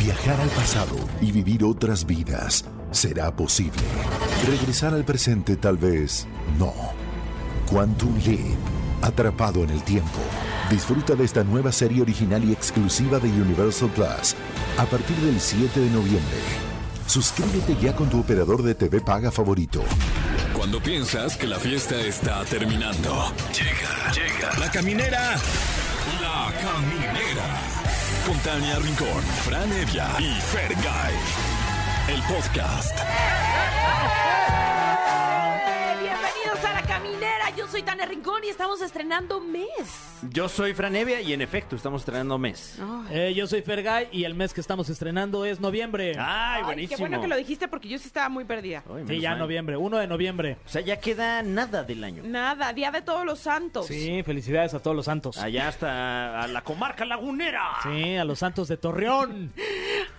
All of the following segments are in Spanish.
Viajar al pasado y vivir otras vidas será posible. Regresar al presente tal vez no. Quantum Leap, atrapado en el tiempo. Disfruta de esta nueva serie original y exclusiva de Universal Plus a partir del 7 de noviembre. Suscríbete ya con tu operador de TV paga favorito. Cuando piensas que la fiesta está terminando. Llega, llega. La caminera. La caminera. Con Rincón, Fran Evia y Fergay. El podcast. Bienvenidos a La Caminera, yo soy Tania Rincón y estamos estrenando mes. Yo soy Franevia y en efecto estamos estrenando mes. Eh, yo soy Fergay y el mes que estamos estrenando es noviembre. Ay, Ay, buenísimo. qué bueno que lo dijiste porque yo sí estaba muy perdida. Ay, sí, ya mal. noviembre, 1 de noviembre. O sea, ya queda nada del año. Nada, Día de Todos los Santos. Sí, felicidades a todos los santos. Allá hasta a la comarca lagunera. Sí, a los santos de Torreón.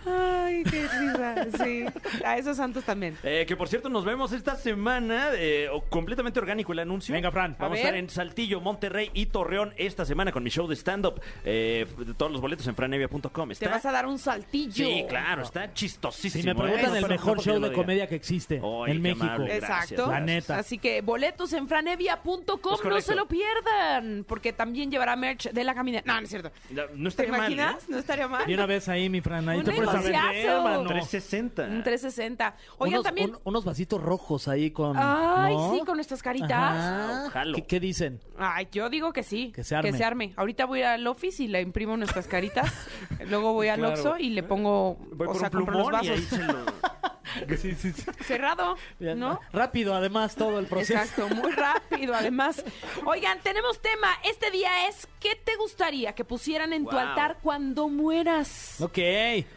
Ay, qué risa. Sí, a esos santos también. Eh, que por cierto, nos vemos esta semana, eh, o- completamente orgánico el anuncio. Venga, Fran. Vamos a, A estar en Saltillo, Monterrey y Torreón esta semana con mi show de stand-up. Eh, todos los boletos en franevia.com. Te vas a dar un saltillo. Sí, claro, está chistosísimo. Si me preguntan, ¿eh? el mejor no, show de comedia que existe en México. amable. Exacto. Gracias, La neta. Así que boletos en franevia.com, no se lo pierdan, porque también llevará merch de la caminera. No, no es cierto. No, no ¿Te estaría mal, imaginas? ¿eh? No estaría mal. Y una vez ahí, mi Fran, ahí Un te puedes vender, mano. 360. Un 360. Oigan, unos, también. un- unos vasitos rojos ahí con. Ay, ¿no? sí, con nuestras caritas. Ajá. Jalo. ¿Qué, qué dicen? Ay, yo digo que sí. Que se arme. Ahorita voy al office y le imprimo nuestras caritas. Luego voy al Claro. Oxxo y le pongo, Voy o por sea, un compro los plumón y ahí vasos. se lo... Sí, sí, sí. Cerrado, ¿no? Rápido, además, todo el proceso. Exacto, muy rápido además. Oigan, tenemos tema. Este día es ¿qué te gustaría que pusieran en tu altar cuando mueras? Ok.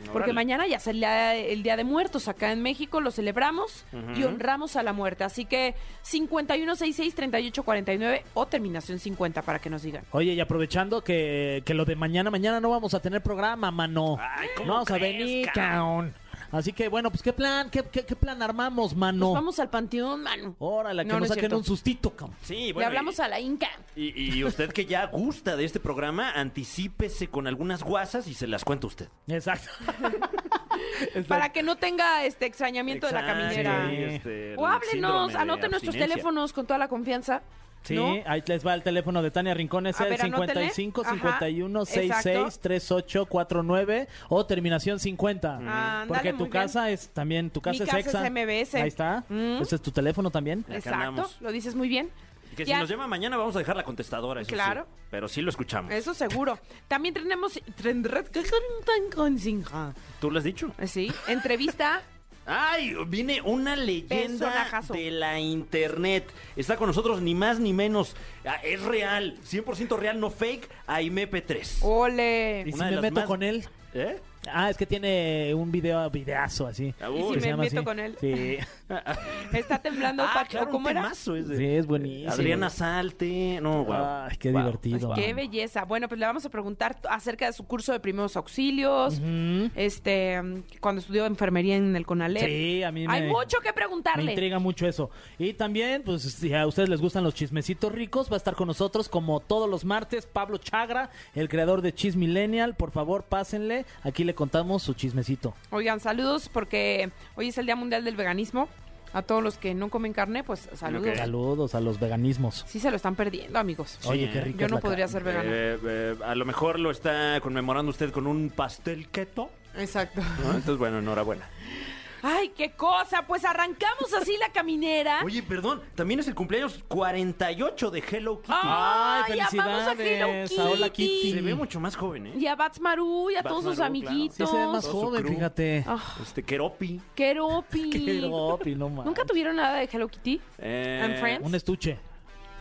Porque Órale. mañana ya es el día, el día de Muertos. Acá en México lo celebramos y honramos a la muerte. Así que 5166-3849 o terminación 50 para que nos digan. Oye, y aprovechando que, que lo de mañana, mañana no vamos a tener programa, mano. Ay, ¿cómo no vamos a venir, cabrón? Así que bueno, pues qué plan, qué, qué, qué plan armamos, mano. Pues vamos al panteón, mano. Órale, que No, no nos es saquen cierto. un sustito, cabrón. Sí, Le bueno. hablamos y, a la Inca. y- y usted que ya gusta de este programa, anticípese con algunas guasas y se las cuenta usted. Exacto. Para que no tenga este extrañamiento de la Exacto, caminera. sí, este, O háblenos, síndrome de anoten nuestros abstinencia. teléfonos con toda la confianza. Sí, ¿no? ahí les va el teléfono de Tania Rincón, es A el ver, anótenle. 55 Ajá, 51 66 exacto. 38 49 o terminación 50. Ándale, Porque tu bien. casa es también, tu casa Mi es casa exa. es MBS. Ahí está. Mm. Ese es tu teléfono también. Exacto, lo dices muy bien. Y que Ya. si nos llama mañana vamos a dejar la contestadora, eso sí. Claro. Pero sí lo escuchamos. Eso seguro. También tenemos... ¿Tú lo has dicho? Sí, entrevista. ¡Ay! Viene una leyenda de la internet. Está con nosotros ni más ni menos. Ah, Es real, 100% real, no fake, Aime P3. Ole. Y si me meto más- con él. ¿Eh? Ah, es que tiene un video, videazo así. Ah, ¿Y si me meto así. con él? Sí, Está temblando. Ah, Paco, claro, ¿Cómo un era? ese. sí, es buenísimo. Adriana Salte. No, wow. Ay, qué Wow. divertido. Qué belleza. Bueno, pues le vamos a preguntar acerca de su curso de primeros auxilios. Este, cuando estudió enfermería en el CONALEP. Sí, a mí me... Hay mucho que Me preguntarle. intriga mucho eso. Y también, pues, si a ustedes les gustan los chismecitos ricos, va a estar con nosotros como todos los martes Pablo Chagra, el creador de Chis Millennial. Por favor, pásenle. Aquí le contamos su chismecito. Oigan, saludos porque hoy es el Día Mundial del Veganismo. A todos los que no comen carne, pues saludos. Saludos a los veganismos. Sí se lo están perdiendo, amigos. Oye, ¿eh? qué rico. Yo es no la podría carne. ser vegano. Eh, eh, a lo mejor lo está conmemorando usted con un pastel keto. Exacto. ¿no? Entonces, bueno, enhorabuena. Ay, qué cosa. Pues arrancamos así la caminera. Oye, perdón, también es el cumpleaños 48 de Hello Kitty. Ay, amamos a Hello Hola Kitty. Kitty. Se ve mucho más joven, ¿eh? Y a Bats Maru y a Bats todos sus claro. amiguitos. Sí, se ve más Todo joven, fíjate. Ah, Este, Keropi. Keropi. Qué ropi, no mames. ¿Nunca tuvieron nada de Hello Kitty? Eh, And Friends? Un estuche.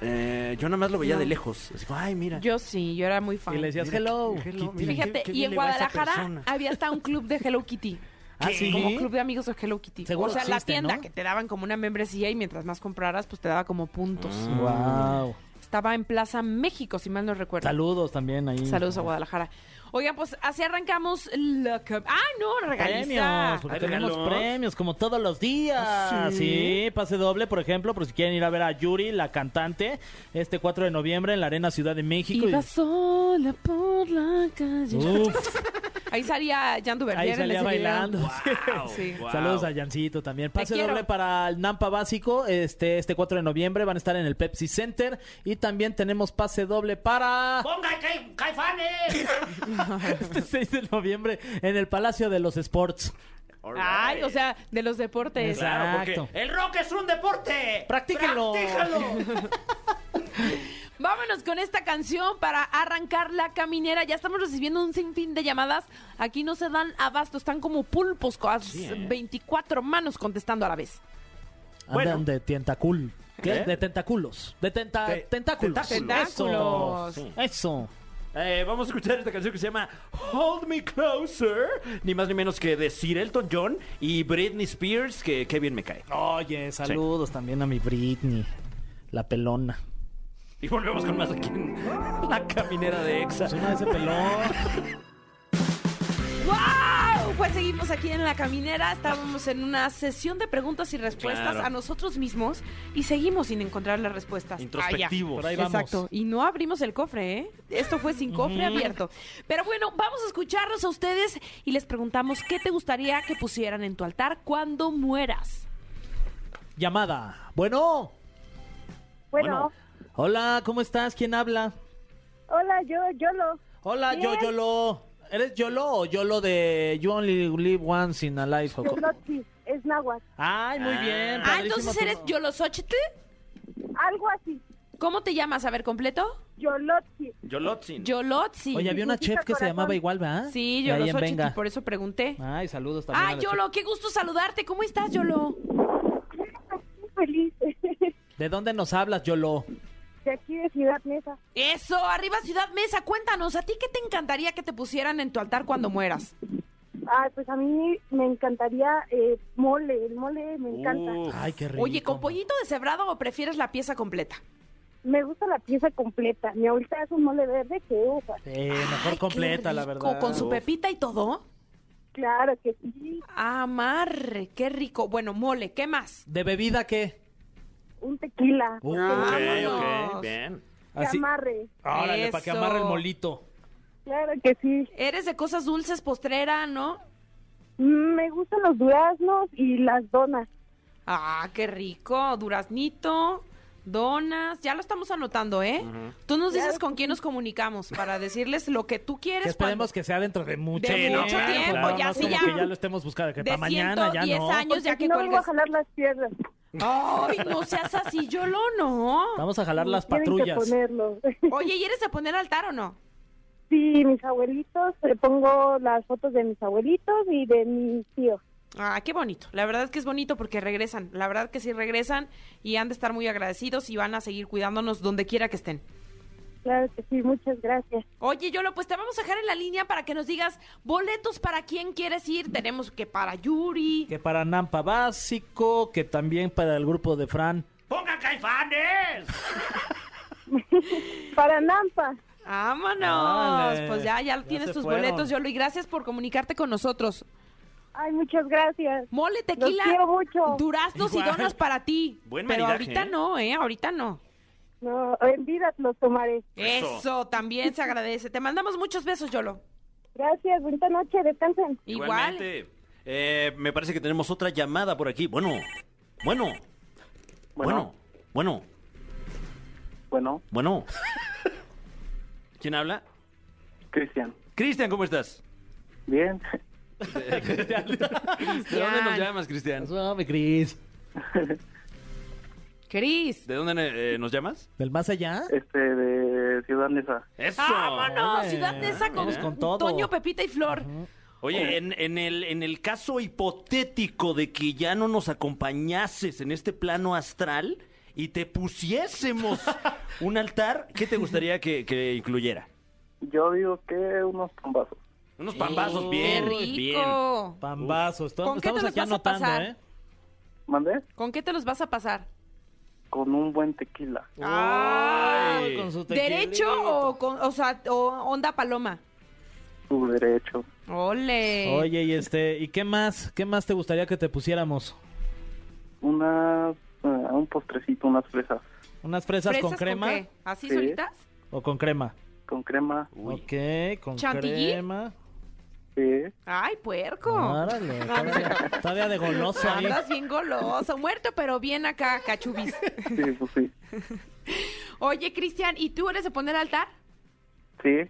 eh, yo nada más lo veía No. de lejos. Así como, ay, mira. Yo sí, yo era muy fan. Y le decías hello, hello, Kitty. Fíjate, qué y en Guadalajara había hasta un club de Hello Kitty. ¿Ah, sí? Como club de amigos de Hello Kitty. Seguro o sea, la tienda ¿no? que te daban como una membresía y mientras más compraras, pues te daba como puntos. Ah. Wow. Estaba en Plaza México, si mal no recuerdo. Saludos también ahí. Saludos a Guadalajara. Oigan, pues así arrancamos la... ¡Ay, no! Regaliza. Premios, porque ¿Hay tenemos regalos? premios como todos los días. ¿Sí? sí? pase doble, por ejemplo, por si quieren ir a ver a Yuri, la cantante, este 4 de noviembre en la Arena Ciudad de México. Iba sola por la calle. Uf, Ahí salía Jan Duverger. Ahí en salía ese bailando. Wow, Sí. wow. Saludos a Yancito también. Pase doble para el Nampa Básico. Este, este 4 de noviembre van a estar en el Pepsi Center. Y también tenemos pase doble para ¡Ponga Cai- caifanes! este 6 de noviembre en el Palacio de los Sports. Ay, o sea, de los deportes. Exacto. Claro, porque el rock es un deporte. Practíquenlo. Practícalo. Vámonos con esta canción para arrancar la caminera. Ya estamos recibiendo un sinfín de llamadas. Aquí no se dan abasto, están como pulpos con las ¿eh? 24 manos contestando a la vez. Bueno. Andan de tentacul. ¿Qué? ¿Qué? De tentacúlos. De tenta- Te- tentáculos. tentáculos. Eso. Sí. Eso. Eh, vamos a escuchar esta canción que se llama Hold Me Closer. Ni más ni menos que de Sir Elton John y Britney Spears, que qué bien me cae. Oye, saludos también a mi Britney. La pelona. Y volvemos con más aquí en La Caminera de Exa. De ese pelón. ¡Wow! Pues seguimos aquí en la caminera. Estábamos en una sesión de preguntas y respuestas Claro. a nosotros mismos y seguimos sin encontrar las respuestas. Introspectivos. Por ahí vamos. Exacto. Y no abrimos el cofre, ¿eh? Esto fue sin cofre abierto. Pero bueno, vamos a escucharlos a ustedes y les preguntamos qué te gustaría que pusieran en tu altar cuando mueras. Llamada. Bueno. Bueno, Hola, ¿cómo estás? ¿Quién habla? hola, yo, yo lo. Hola, yo. Yolo. ¿Eres Yolo o Yolo de You Only Live Once in a Life? co- Yolotzi, es náhuatl. Ay, muy bien. Ah, padrísimo entonces tu- eres Yolosochitl. Algo así. ¿Cómo te llamas? A ver, completo. Yolotzi. Yolotzin. Yolotzi. Oye, había una chef que se corazón. llamaba igual, ¿verdad? Sí, De ahí en Yolosochitl, Venga. por eso pregunté. Ay, saludos también. Ah, a la Yolo, qué gusto saludarte. ¿Cómo estás, Yolo? Muy feliz. ¿De dónde nos hablas, Yolo? De aquí de Ciudad Mesa. Eso, arriba Ciudad Mesa. Cuéntanos, ¿a ti qué te encantaría que te pusieran en tu altar cuando mueras? Ah, pues a mí me encantaría eh, mole. El mole me encanta. Ay, qué rico. Oye, ¿con pollito deshebrado o prefieres la pieza completa? Me gusta la pieza completa. Mi abuelita hace un mole verde que usa. Eh, mejor Ay, completa, la verdad. ¿Con su pepita y todo? Claro que sí. Amarre, qué rico. Bueno, mole, ¿qué más? ¿De bebida qué? Un tequila. Uh, Ok, bien. Que Así. amarre. Órale, para que Eso. amarre el molito. Claro que sí. Eres de cosas dulces, postrera, ¿no? Mm, Me gustan los duraznos y las donas. Ah, qué rico. Duraznito, donas. Ya lo estamos anotando, ¿eh? Tú nos dices Claro con quién nos comunicamos para decirles lo que tú quieres. Que esperemos cuando- que sea dentro de mucho De tiempo. mucho tiempo, claro, ya no es sí, como ya. que ya lo estemos buscando, que de para mañana ya 110 no. años ya Porque que no me voy a jalar las piernas. Ay, no seas así, Yolo, no. Vamos a jalar las Tienen que patrullas. ponerlo. Oye, ¿y eres de poner altar o no? Sí, mis abuelitos, le pongo las fotos de mis abuelitos y de mis tíos. Ah, qué bonito. La verdad es que es bonito porque regresan. La verdad que sí regresan y han de estar muy agradecidos y van a seguir cuidándonos donde quiera que estén. Claro que sí, muchas gracias. Oye, Yolo, pues te vamos a dejar en la línea para que nos digas boletos para quién quieres ir. Tenemos que para Yuri. Que para Nampa Básico, que también para el grupo de Fran. ¡Pongan caifanes! Para Nampa, ¡Vámonos! Pues ya, ya Ya tienes tus fueron. boletos, Yolo. Y gracias por comunicarte con nosotros. ay, muchas gracias. Mole, Los tequila, quiero mucho. duraznos y donas para ti. Buen Pero maridaje, ahorita ¿eh? no, ¿eh? Ahorita no. No, en vida los tomaré. Eso. Eso también se agradece. Te mandamos muchos besos, Yolo. Gracias, bonita noche, descansen. Igual. Igualmente. Eh, me parece que tenemos otra llamada por aquí. Bueno, bueno, bueno, bueno, Bueno, bueno. ¿Quién habla? Cristian. Cristian, ¿cómo estás? Bien. ¿De dónde nos llamas, Cristian? Suave, Cris. Cris. ¿De dónde eh, nos llamas? ¿Del más allá? Este, de Ciudad Neza. ¡Eso! ¡Vámonos! Ciudad Neza con, con todo. Toño, Pepita y Flor. Oye, en, en el, en el caso hipotético de que ya no nos acompañases en este plano astral y te pusiésemos un altar, ¿qué te gustaría que, que incluyera? Yo digo que unos pambazos. Unos pambazos, ¡Qué bien, ¡Qué bien. rico! Pambazos. ¿Con qué te Estamos los aquí vas a anotando, pasar? ¿eh? ¿Mandé? ¿Con qué te los vas a pasar? Con un buen tequila. Ay, con su ¿Derecho tequilito. o, con, o sea, o onda paloma? Su derecho. Ole. Oye, y este, ¿y qué más? ¿Qué más te gustaría que te pusiéramos? Unas, eh, un postrecito, unas fresas. ¿Unas fresas, ¿Fresas con crema qué? ¿Así Sí. solitas? o con crema? Con crema. Uy. Ok, con ¿Chantilly? crema. Sí. Ay, puerco. Órale, todavía, todavía de goloso ahí. Andas bien goloso, muerto, pero bien acá, cachubis. Sí, pues sí. Oye, Cristian, ¿y tú eres de poner altar? Sí.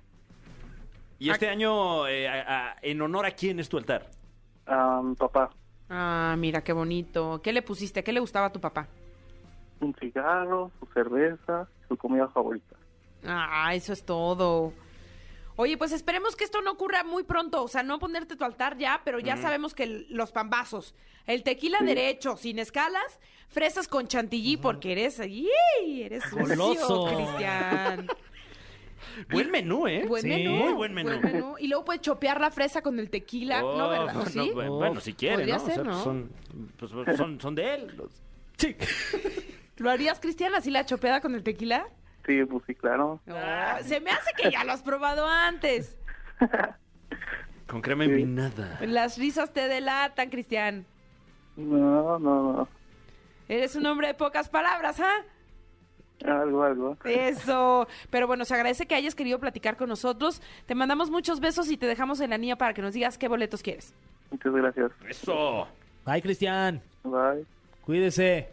Y este año, eh, a- a- ¿en honor a quién es tu altar? A mi papá. Ah, mira, qué bonito. ¿Qué le pusiste? ¿Qué le gustaba a tu papá? Un cigarro, su cerveza, su comida favorita. Ah, eso es todo. Oye, pues esperemos que esto no ocurra muy pronto. O sea, no ponerte tu altar ya, pero ya sabemos que el- los pambazos, el tequila derecho, sin escalas, fresas con chantilly, porque eres, ¡yey! eres sucio. Cristian. Buen menú, ¿eh? Buen Sí. menú. Muy buen menú. Y luego puedes chopear la fresa con el tequila, ¿no, Oh, verdad? ¿O bueno, sí? bueno, bueno, si quiere, Podría ¿no? O ser, sea, ¿no? Son, pues, son, son de él. Sí. ¿Lo harías, Cristian, así la chopeada con el tequila? Sí, pues sí, claro. Se me hace que ya lo has probado antes. Con crema envinada. Las risas te delatan, Cristian. No, no, no. Eres un hombre de pocas palabras, ¿ah? Algo, algo. Eso. Pero bueno, se agradece que hayas querido platicar con nosotros. Te mandamos muchos besos y te dejamos en la niña para que nos digas qué boletos quieres. Muchas gracias. Eso. Bye, Cristian. Bye. Cuídese.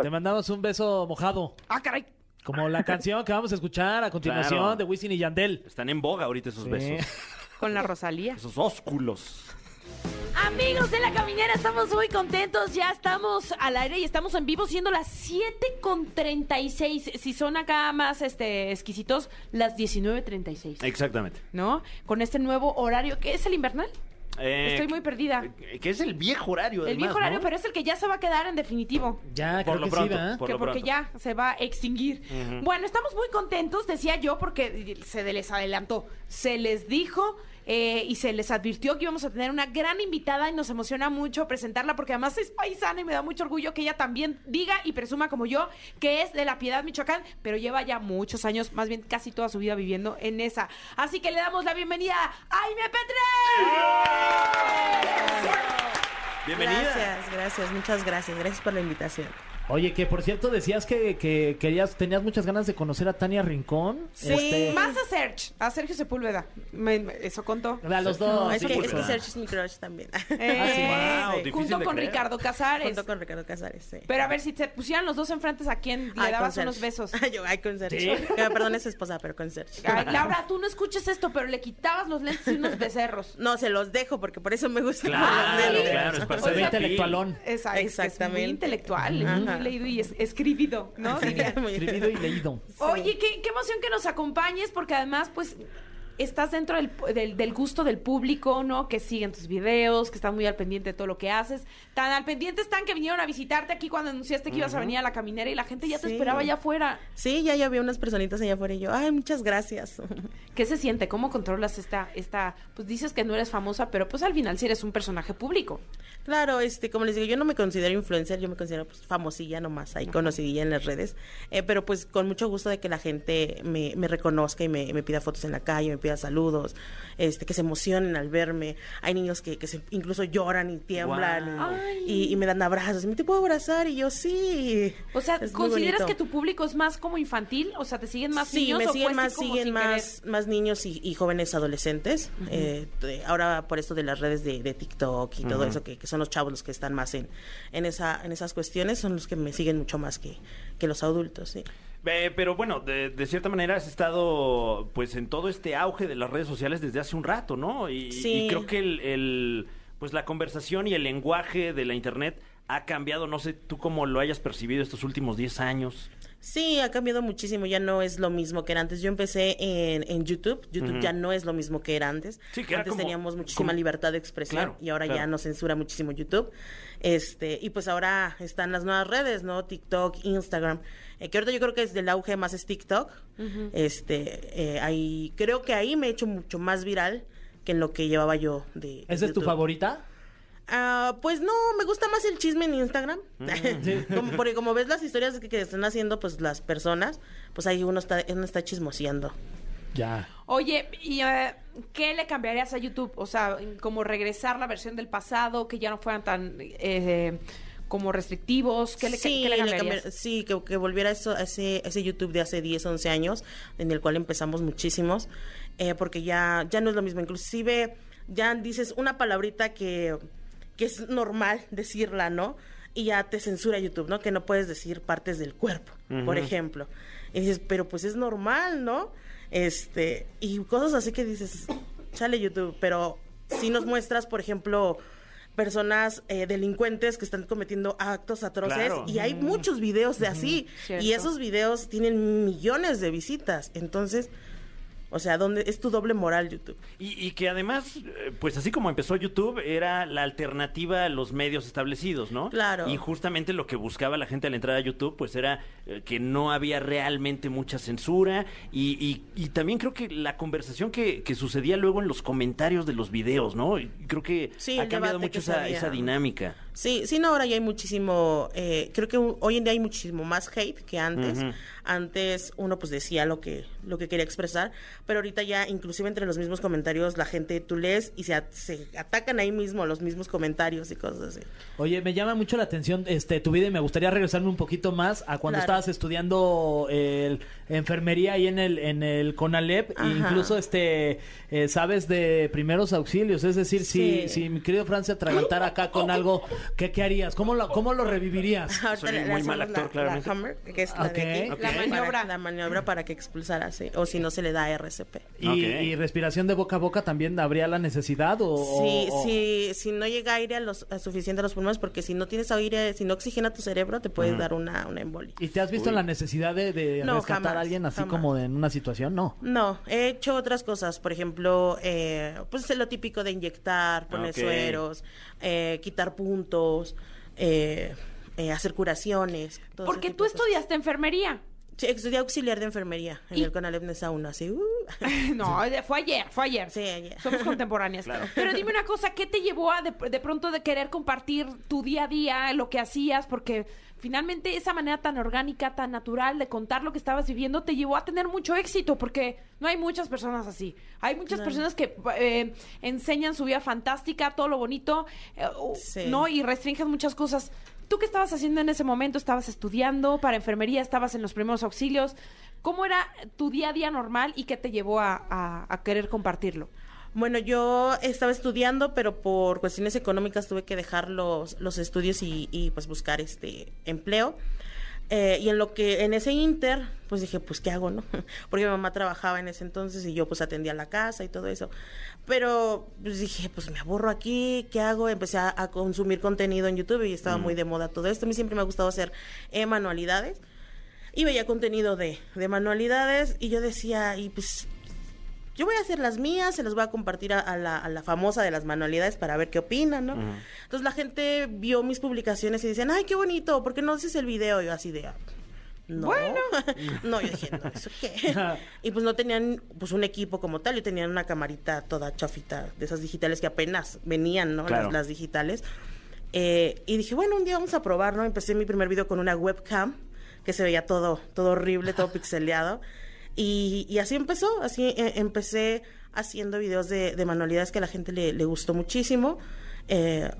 Te mandamos un beso mojado. Ah, caray. Como la canción que vamos a escuchar a continuación Claro. de Wisin y Yandel. Están en boga ahorita esos Sí. besos. Con la Rosalía. Esos ósculos. Amigos de la caminera, estamos muy contentos. Ya estamos al aire y estamos en vivo, siendo las 7 con 36. Si son acá más este, exquisitos, las 19.36. Exactamente. ¿No? Con este nuevo horario, que es el invernal. Eh, Estoy muy perdida. eh, Que es el viejo horario, El además, viejo horario, ¿no? pero es el que ya se va a quedar en definitivo. Ya, Por creo lo que pronto, sí, ¿verdad? por que lo porque pronto. ya se va a extinguir. Bueno, estamos muy contentos, decía yo, porque se les adelantó, se les dijo eh, y se les advirtió que íbamos a tener una gran invitada y nos emociona mucho presentarla porque además es paisana y me da mucho orgullo que ella también diga y presuma como yo que es de la Piedad, Michoacán, pero lleva ya muchos años, más bien casi toda su vida viviendo en esa. Así que le damos la bienvenida a Aime Petre. Bienvenida. Gracias, gracias, muchas gracias. Gracias por la invitación. Oye, que por cierto decías que, que querías, tenías muchas ganas de conocer a Tania Rincón. Sí. Este, Más a Serge, a Sergio Sepúlveda. Me- me- eso contó. a los dos. No, es, sí, que, es que. Sergio es mi crush también. Eh, wow, difícil junto con creer. Ricardo Casares. Junto con Ricardo Casares, sí. Pero a ver, si te pusieran los dos enfrentes, ¿a quién le Ay, dabas unos besos? Ay, yo, ay, con Sergio. Que me perdone su esposa, pero con Sergio. Ay, Laura, tú no escuches esto, pero le quitabas los lentes y unos becerros. No, se los dejo porque por eso me gusta. Claro, los claro, es para O Se ve sea, intelectualón. Es- Exactamente. Es muy intelectual, es Ajá. Leído y es, escribido, ¿no? Escribido y leído. Oye, qué, qué emoción que nos acompañes, porque además, pues, estás dentro del, del- del gusto del público, ¿no? Que siguen tus videos, que están muy al pendiente de todo lo que haces. Tan al pendiente están que vinieron a visitarte aquí cuando anunciaste que ibas a venir a la caminera y la gente ya te esperaba allá afuera. Sí, ya, ya vi unas personitas allá afuera y yo, ay, muchas gracias. ¿Qué se siente? ¿Cómo controlas esta, esta, pues dices que no eres famosa, pero pues al final sí eres un personaje público? Claro, este, como les digo, yo no me considero influencer, yo me considero pues, famosilla nomás, ahí conocidilla en las redes, eh, pero pues con mucho gusto de que la gente me, me reconozca y me, me pida fotos en la calle, me pida saludos, este, que se emocionen al verme. Hay niños que, que se, incluso lloran y tiemblan y, y- y me dan abrazos. ¿Me te puedo abrazar? Y yo sí. O sea, Es ¿consideras que tu público es más como infantil? O sea, ¿te siguen más sí, niños me o siguen más, siguen más, más niños y, y jóvenes adolescentes. Eh, de- ahora por esto de las redes de, de TikTok y todo eso, que, que son los chavos los que están más en, en, esa, en esas cuestiones, son los que me siguen mucho más que, que los adultos, sí. Eh, pero bueno, de, de cierta manera has estado pues en todo este auge de las redes sociales desde hace un rato, ¿no? Y, Sí. y creo que el, el, pues la conversación y el lenguaje de la internet ha cambiado, no sé tú cómo lo hayas percibido estos últimos 10 años. Sí, ha cambiado muchísimo, ya no es lo mismo que era antes. Yo empecé en, en YouTube, YouTube ya no es lo mismo que era antes. Sí, que era antes como- teníamos muchísima como- libertad de expresión Claro, y ahora claro. ya nos censura muchísimo YouTube. Este, y pues ahora están las nuevas redes, ¿no? TikTok, Instagram. Eh, que ahorita yo creo que es del auge más es TikTok. Este, eh, ahí, creo que ahí me he hecho mucho más viral que en lo que llevaba yo de. ¿Esa es tu favorita? Ah, pues no, me gusta más el chisme en Instagram. Mm. Como- porque como ves las historias que, que están haciendo pues las personas, pues ahí uno está, uno está chismoseando. Ya. Oye, ¿y eh, qué le cambiarías a YouTube? O sea, como regresar la versión del pasado, que ya no fueran tan eh, como restrictivos. ¿Qué le, sí, qué le le cambiarías? cambiar- sí, que, que volviera eso, a ese, ese YouTube de hace 10, 11 años, en el cual empezamos muchísimos, eh, porque ya, ya no es lo mismo. Inclusive ya dices una palabrita que, que es normal decirla, ¿no? Y ya te censura YouTube, ¿no? Que no puedes decir partes del cuerpo, por ejemplo. Y dices, pero pues es normal, ¿no? Este, y cosas así que dices, sale YouTube, pero si nos muestras, por ejemplo, personas eh, delincuentes que están cometiendo actos atroces Claro. y hay muchos videos de así y esos videos tienen millones de visitas entonces o sea dónde es tu doble moral YouTube Y, y que además, eh, pues así como empezó YouTube, era la alternativa a los medios establecidos, ¿no? Claro. Y justamente lo que buscaba la gente al entrar a YouTube, pues era eh, que no había realmente mucha censura. Y, y- y también creo que la conversación que, que sucedía luego en los comentarios de los videos, ¿no? Creo que Sí, ha cambiado mucho esa, esa dinámica. Sí, sí, no, ahora ya hay muchísimo, eh, creo que hoy en día hay muchísimo más hate que antes. Antes uno pues decía lo que, lo que quería expresar, pero ahorita ya inclusive entre los mismos comentarios la gente tú lees y se, se atacan ahí mismo los mismos comentarios y cosas así. Oye, me llama mucho la atención este tu vida y me gustaría regresarme un poquito más a cuando Claro. estabas estudiando el, enfermería ahí en el en el Conalep, e incluso este eh, sabes de primeros auxilios, es decir, si Sí. si mi querido Fran se atragantara acá con algo, ¿qué, qué harías? ¿Cómo lo cómo lo revivirías? Ahorita Soy le- le muy mal hacemos actor, la- claramente. La que es la Ok. de aquí, Ok. La para- maniobra. la maniobra para que expulsara, sí, o si no se le da RCP. Y, Ok. y respiración de boca a boca también habría la necesidad o Sí, o- sí, si no llega aire a los, a suficiente a los pulmones, porque si no tienes aire, si no oxigena tu cerebro, te puedes dar una, una embolia. ¿Y te has visto en la necesidad de, de No, rescatar jamás, a alguien así jamás. como en una situación? No. No, he hecho otras cosas, por ejemplo, eh, pues lo típico de inyectar, poner Ok. sueros, eh, quitar puntos, eh, eh, hacer curaciones. Porque tú estudiaste enfermería. Sí, estudié auxiliar de enfermería en Y- el Conalep Nesa 1, así. uh. No, fue ayer, fue ayer. Sí, ayer. Somos contemporáneas. Pero dime una cosa, ¿qué te llevó a de, de pronto de querer compartir tu día a día, lo que hacías? Porque finalmente esa manera tan orgánica, tan natural de contar lo que estabas viviendo te llevó a tener mucho éxito, porque no hay muchas personas así. Hay muchas personas que eh, enseñan su vida fantástica, todo lo bonito, eh, Sí. ¿no? Y restringen muchas cosas. ¿Tú qué estabas haciendo en ese momento? ¿Estabas estudiando para enfermería? ¿Estabas en los primeros auxilios? ¿Cómo era tu día a día normal y qué te llevó a, a- a querer compartirlo? Bueno, yo estaba estudiando, pero por cuestiones económicas tuve que dejar los, los estudios y, y, pues buscar este empleo. Eh, y en lo que, en ese inter, pues dije, pues, ¿qué hago, no? Porque mi mamá trabajaba en ese entonces y yo, pues, atendía la casa y todo eso. Pero, pues, dije, pues, me aburro aquí, ¿qué hago? Empecé a, a consumir contenido en YouTube y estaba muy de moda todo esto. A mí siempre me ha gustado hacer eh, manualidades. Y veía contenido de, de manualidades y yo decía, y pues, yo voy a hacer las mías, se las voy a compartir a, a la, a la famosa de las manualidades para ver qué opinan, ¿no? Entonces la gente vio mis publicaciones y dicen, ay, qué bonito, ¿por qué no haces el video? Y yo así de, "Ah, no. Bueno. no, yo dije, no, ¿eso qué? y pues no tenían pues un equipo como tal, y tenían una camarita toda chafita, de esas digitales que apenas venían, ¿no? Claro. Las, las digitales. Eh, y dije, bueno, un día vamos a probar, ¿no? Empecé mi primer video con una webcam, que se veía todo, todo horrible, todo pixeleado. Y, y así empezó, así eh, empecé haciendo videos de, de manualidades que a la gente le, le gustó muchísimo. Eh,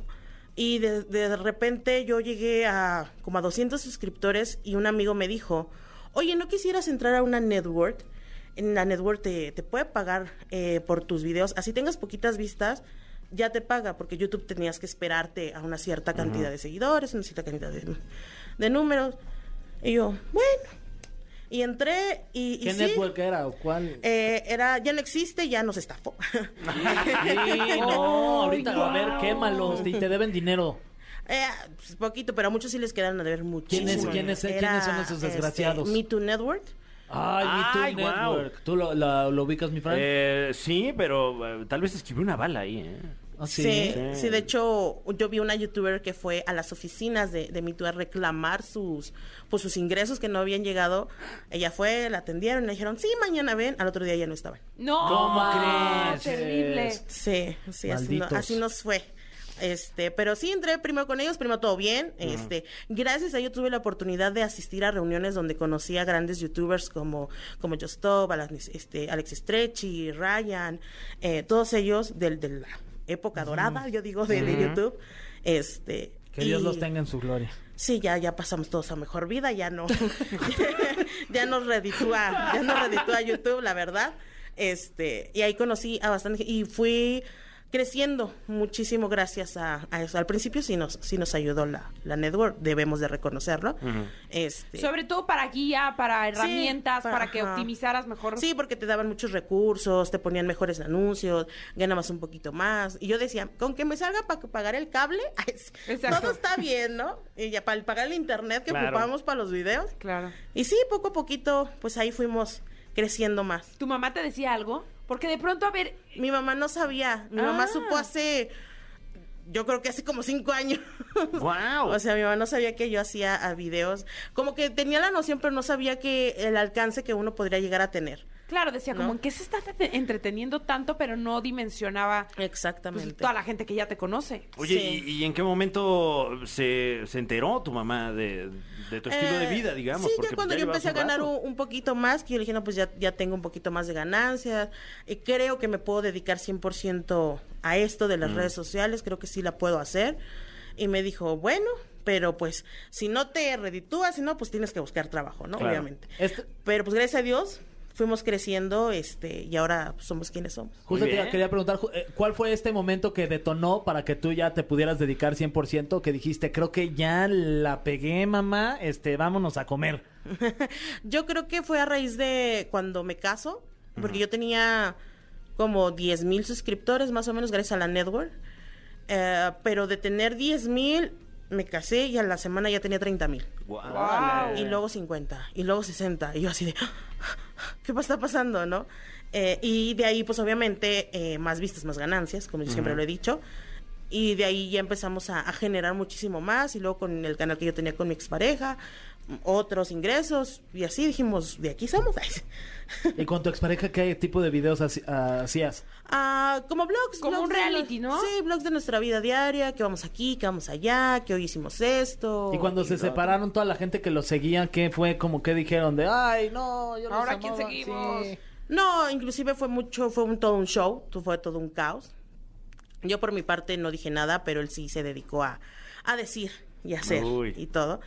y de, de repente yo llegué a como a 200 suscriptores y un amigo me dijo, oye, ¿no quisieras entrar a una network? En la network te, te puede pagar eh, por tus videos, así tengas poquitas vistas, ya te paga, porque YouTube tenías que esperarte a una cierta cantidad de seguidores, una cierta cantidad de, de números. Y yo, bueno. Y entré y... y ¿Qué sí, network era o cuál? eh, era, ya no existe, ya nos estafó. Sí, no, ahorita, a ver, quémalos y te deben dinero. Eh, pues, poquito, pero a muchos sí les quedaron a deber muchísimo. ¿Quiénes- quiénes- Era, quiénes son esos este, desgraciados? Me Too Network. Ay, Me Too Ay, guau. Network. ¿Tú lo, la- lo ubicas, mi Fran? Eh, sí, pero eh, tal vez escribió una bala ahí, ¿eh? ¿Ah, Sí, sí? sí, de hecho, yo vi una youtuber que fue a las oficinas de, de Me Too a reclamar sus, pues, sus ingresos que no habían llegado. Ella fue, la atendieron, le dijeron, sí, mañana ven. Al otro día ya no estaban. No, ¿Cómo crees? terrible. Sí, sí, así, no- así nos fue. Este, pero sí entré primero con ellos, primero todo bien. Este, gracias a ello tuve la oportunidad de asistir a reuniones donde conocí a grandes youtubers como, como Justov, Alex, este, Alex Stretchy, Ryan, eh, todos ellos del, de la época dorada, yo digo, de, de YouTube. Este, Que Dios y- los tenga en su gloria. Sí, ya, ya pasamos todos a mejor vida, ya no, ya nos reditúa, ya nos reditúa YouTube, la verdad. Este, y ahí conocí a bastante, y fui creciendo muchísimo gracias a, a eso. Al principio sí nos, sí nos ayudó la, la network, debemos de reconocerlo. este, Sobre todo para guía, para herramientas, para- para, que optimizaras mejor. Sí, porque te daban muchos recursos, te ponían mejores anuncios, ganabas un poquito más. Y yo decía, con que me salga para pagar el cable, Exacto. todo está bien, ¿no? Y ya para pagar el internet que Claro. ocupábamos para los videos. Claro. Y sí, poco a poquito, pues ahí fuimos creciendo más. ¿Tu mamá te decía algo? Porque de pronto, a ver, Mi mamá no sabía, mi mamá Ah. supo hace, yo creo que hace como cinco años. ¡Wow! O sea, mi mamá no sabía que yo hacía ah, videos, como que tenía la noción, pero no sabía que el alcance que uno podría llegar a tener. Claro, decía como ¿No? en qué se está te- entreteniendo tanto, pero no dimensionaba pues, Exactamente. toda la gente que ya te conoce. Oye, Sí. ¿y, y en qué momento se, se enteró tu mamá de, de tu estilo de Eh, vida, digamos? Sí, Porque, ya pues, cuando yo llevas empecé a ganar un, un poquito más, que yo le dije, no, pues ya, ya tengo un poquito más de ganancias, y creo que me puedo dedicar 100% a esto de Mm. las redes sociales, creo que sí la puedo hacer. Y me dijo, bueno, pero pues si no te reditúas, si no, pues tienes que buscar trabajo, ¿no? Claro. Obviamente. Este- Pero pues gracias a Dios fuimos creciendo este y ahora somos quienes somos. Justo te quería preguntar, eh, ¿cuál fue este momento que detonó para que tú ya te pudieras dedicar 100%? Que dijiste, creo que ya la pegué, mamá, este, vámonos a comer. Yo creo que fue a raíz de cuando me caso, porque yo tenía como 10 mil suscriptores más o menos gracias a la network, Eh, pero de tener 10 mil me casé y a la semana ya tenía 30 mil. Guau. Y luego 50, y luego 60. Y yo así de, ¿qué está pasando, no? Eh, y de ahí, pues obviamente, eh, más vistas, más ganancias, como yo siempre lo he dicho. Y de ahí ya empezamos a, a generar muchísimo más. Y luego con el canal que yo tenía con mi expareja, otros ingresos. Y así dijimos, de aquí somos. ¿Y con tu expareja qué tipo de videos hacías? Ah, como blogs. Como blogs un reality, ¿no? Sí, blogs de nuestra vida diaria, que vamos aquí, que vamos allá, que hoy hicimos esto. Y cuando se lo separaron toda la gente que los seguía, ¿qué fue como que dijeron de, ay, no, yo los Ahora, ¿quién amaba"? seguimos? Sí. No, inclusive fue mucho, fue un, todo un show, fue todo un caos. Yo por mi parte no dije nada, pero él sí se dedicó a, a decir y hacer Uy. y todo.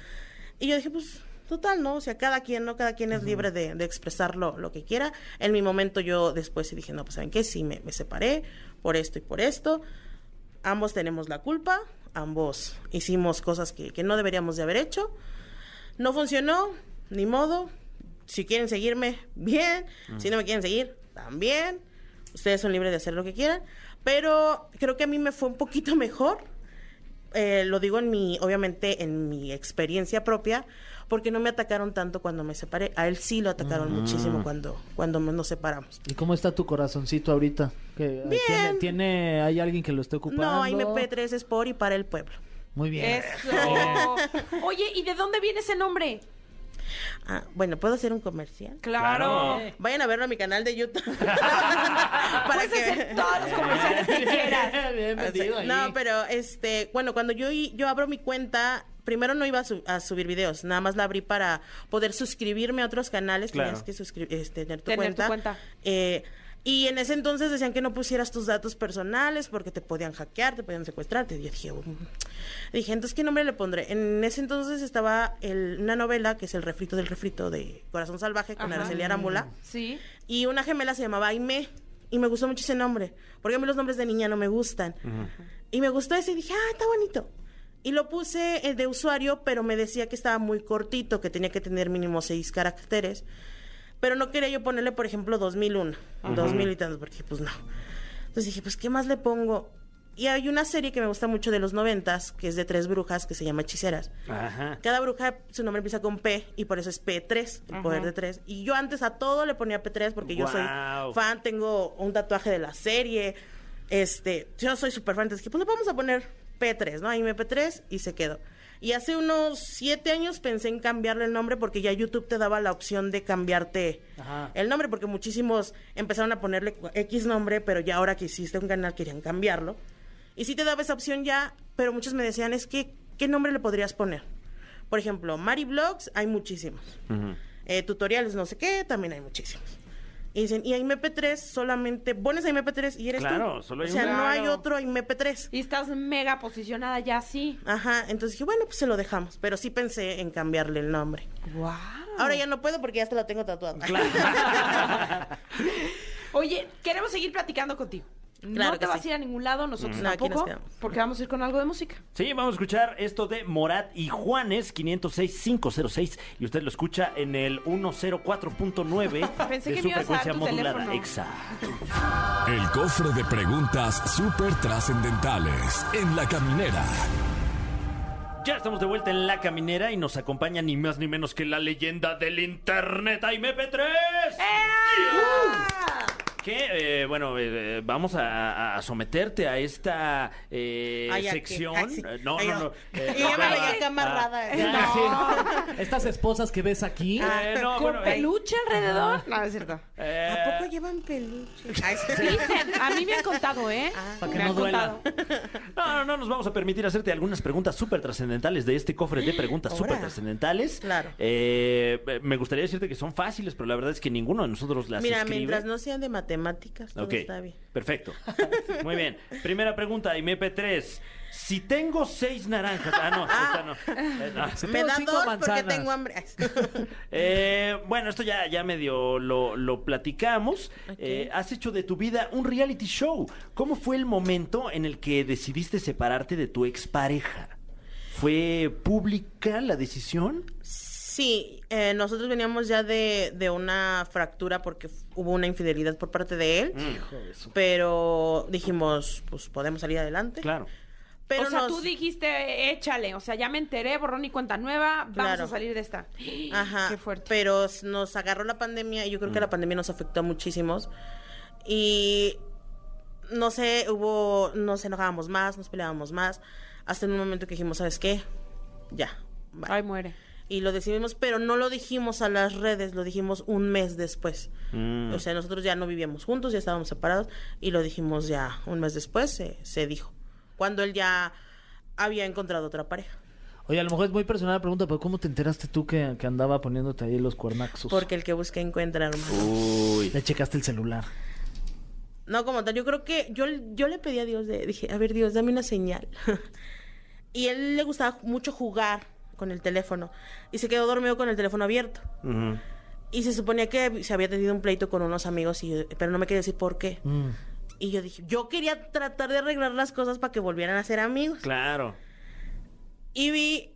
Y yo dije, pues, total, ¿no? O sea, cada quien, ¿no? Cada quien es libre de, de expresar lo, lo que quiera. En mi momento yo después sí dije, no, pues, ¿saben qué? Sí, me, me separé por esto y por esto. Ambos tenemos la culpa, ambos hicimos cosas que, que no deberíamos de haber hecho. No funcionó, ni modo. Si quieren seguirme, bien. Si no me quieren seguir, también. Ustedes son libres de hacer lo que quieran. Pero creo que a mí me fue un poquito mejor. Eh, lo digo en mi, obviamente, en mi experiencia propia, porque no me atacaron tanto cuando me separé. A él sí lo atacaron muchísimo cuando, cuando nos separamos. ¿Y cómo está tu corazoncito ahorita? ¿Que, Bien. ¿tiene, tiene- hay alguien que lo esté ocupando? No, MP3 es por y para el pueblo. Muy bien. Eso. Oye, ¿y de dónde viene ese nombre? Ah, bueno, ¿puedo hacer un comercial? Claro. Vayan a verlo a mi canal de YouTube. Para Puedes hacer todos los comerciales que quieras. Bien ahí. No, pero este, bueno, cuando yo, yo abro mi cuenta, primero no iba a, su- a subir videos, nada más la abrí para poder suscribirme a otros canales, Claro. tenías que este, tener tu Tener tu cuenta. cuenta. Eh, y en ese entonces decían que no pusieras tus datos personales porque te podían hackear, te podían secuestrar. Y yo dije, "Mm". dije, entonces, ¿qué nombre le pondré? En ese entonces estaba el- una novela que es El refrito del refrito de Corazón Salvaje con Ajá. Araceli Arámbula. Sí. Y una gemela se llamaba Aime. Y me gustó mucho ese nombre. Porque a mí los nombres de niña no me gustan. Y me gustó ese y dije, ah, está bonito. Y lo puse eh, de usuario, pero me decía que estaba muy cortito, que tenía que tener mínimo seis caracteres. Pero no quería yo ponerle, por ejemplo, 2001, 2000 y tantos, porque pues no. Entonces dije, pues, ¿qué más le pongo? Y hay una serie que me gusta mucho de los noventas, que es de tres brujas, que se llama Hechiceras. Ajá. Cada bruja, su nombre empieza con P y por eso es P3, el poder de tres. Y yo antes a todo le ponía P3 porque yo soy fan, tengo un tatuaje de la serie. Este, yo soy súper fan, entonces dije, pues le vamos a poner P3, ¿no? Ahí me P3 y se quedó. Y hace unos siete años pensé en cambiarle el nombre porque ya YouTube te daba la opción de cambiarte Ajá. el nombre, porque muchísimos empezaron a ponerle X nombre, pero ya ahora que hiciste un canal querían cambiarlo. Y sí te daba esa opción ya, pero muchos me decían, es que, ¿qué nombre le podrías poner? Por ejemplo, Mari Vlogs, hay muchísimos. Eh, tutoriales, no sé qué, también hay muchísimos. Y dicen, y a MP3 solamente pones a MP3 y eres Claro, tú. solo hay o sea, no hay Claro. otro MP3. Y estás mega posicionada ya así. Ajá, entonces dije, bueno, pues se lo dejamos. Pero sí pensé en cambiarle el nombre. Wow. Ahora ya no puedo porque ya hasta lo tengo tatuado. Oye, queremos seguir platicando contigo. Claro no te vas sí. a ir a ningún lado, nosotros No, nos tampoco, porque vamos a ir con algo de música. Sí, vamos a escuchar esto de Morat y Juanes 506-506 y usted lo escucha en el 104.9 Pensé de que su me a frecuencia tu modulada. teléfono. Exacto. El cofre de preguntas súper trascendentales en la caminera. Ya estamos de vuelta en La Caminera y nos acompaña ni más ni menos que la leyenda del internet, Jaime P3. Que, eh, bueno, eh, vamos a, a someterte a esta eh, sección. Ay, sí. Eh, No, Ay, no, no. eh, y ya me ah, ah, amarrada. Ya, sí. Estas esposas que ves aquí. eh, no, ¿Con bueno, eh, peluche alrededor? No, es cierto. eh, ¿A poco llevan peluche? Sí. A mí me han contado, ¿eh? Para que Me no han duela. contado. No, no, no nos vamos a permitir hacerte algunas preguntas súper trascendentales de este cofre de preguntas súper trascendentales. Claro. Eh, me gustaría decirte que son fáciles, pero la verdad es que ninguno de nosotros las Mira, escribe. mientras no sean de matemáticas, todo Ok, está bien. perfecto. Muy bien. Primera pregunta, MP3. Si tengo seis naranjas... Ah, no, esta no. Eh, no. Si Me da dos porque tengo hambre. Eh, bueno, esto ya, ya medio lo, lo platicamos. Eh, has hecho de tu vida un reality show. ¿Cómo fue el momento en el que decidiste separarte de tu expareja? ¿Fue pública la decisión? Sí, eh, nosotros veníamos ya de, de una fractura porque hubo una infidelidad por parte de él. Mm. Pero dijimos, pues podemos salir adelante. Claro. Pero o sea, nos- tú dijiste, échale. O sea, ya me enteré, borrón y cuenta nueva. Vamos Claro. a salir de esta. Ajá, Qué fuerte. pero nos agarró la pandemia y yo creo que la pandemia nos afectó a muchísimos. Y no sé, hubo, nos enojábamos más, nos peleábamos más, hasta en un momento que dijimos, ¿sabes qué? Ya. bye". Ay, muere. Y lo decidimos, pero no lo dijimos a las redes, lo dijimos un mes después. Mm. O sea, nosotros ya no vivíamos juntos, ya estábamos separados y lo dijimos ya un mes después, se, se dijo. Cuando él ya había encontrado otra pareja. Oye, a lo mejor es muy personal la pregunta, pero ¿cómo te enteraste tú que, que andaba poniéndote ahí los cuernaxos? Porque el que busca encuentra, hermano. Uy. Le checaste el celular. No, como tal, yo creo que yo, yo le pedí a Dios, de, dije, a ver Dios, dame una señal. y él le gustaba mucho jugar con el teléfono y se quedó dormido con el teléfono abierto. Y se suponía que se había tenido un pleito con unos amigos, y yo- pero no me quería decir por qué. Mm. Y yo dije, yo quería tratar de arreglar las cosas para que volvieran a ser amigos. Claro. Y vi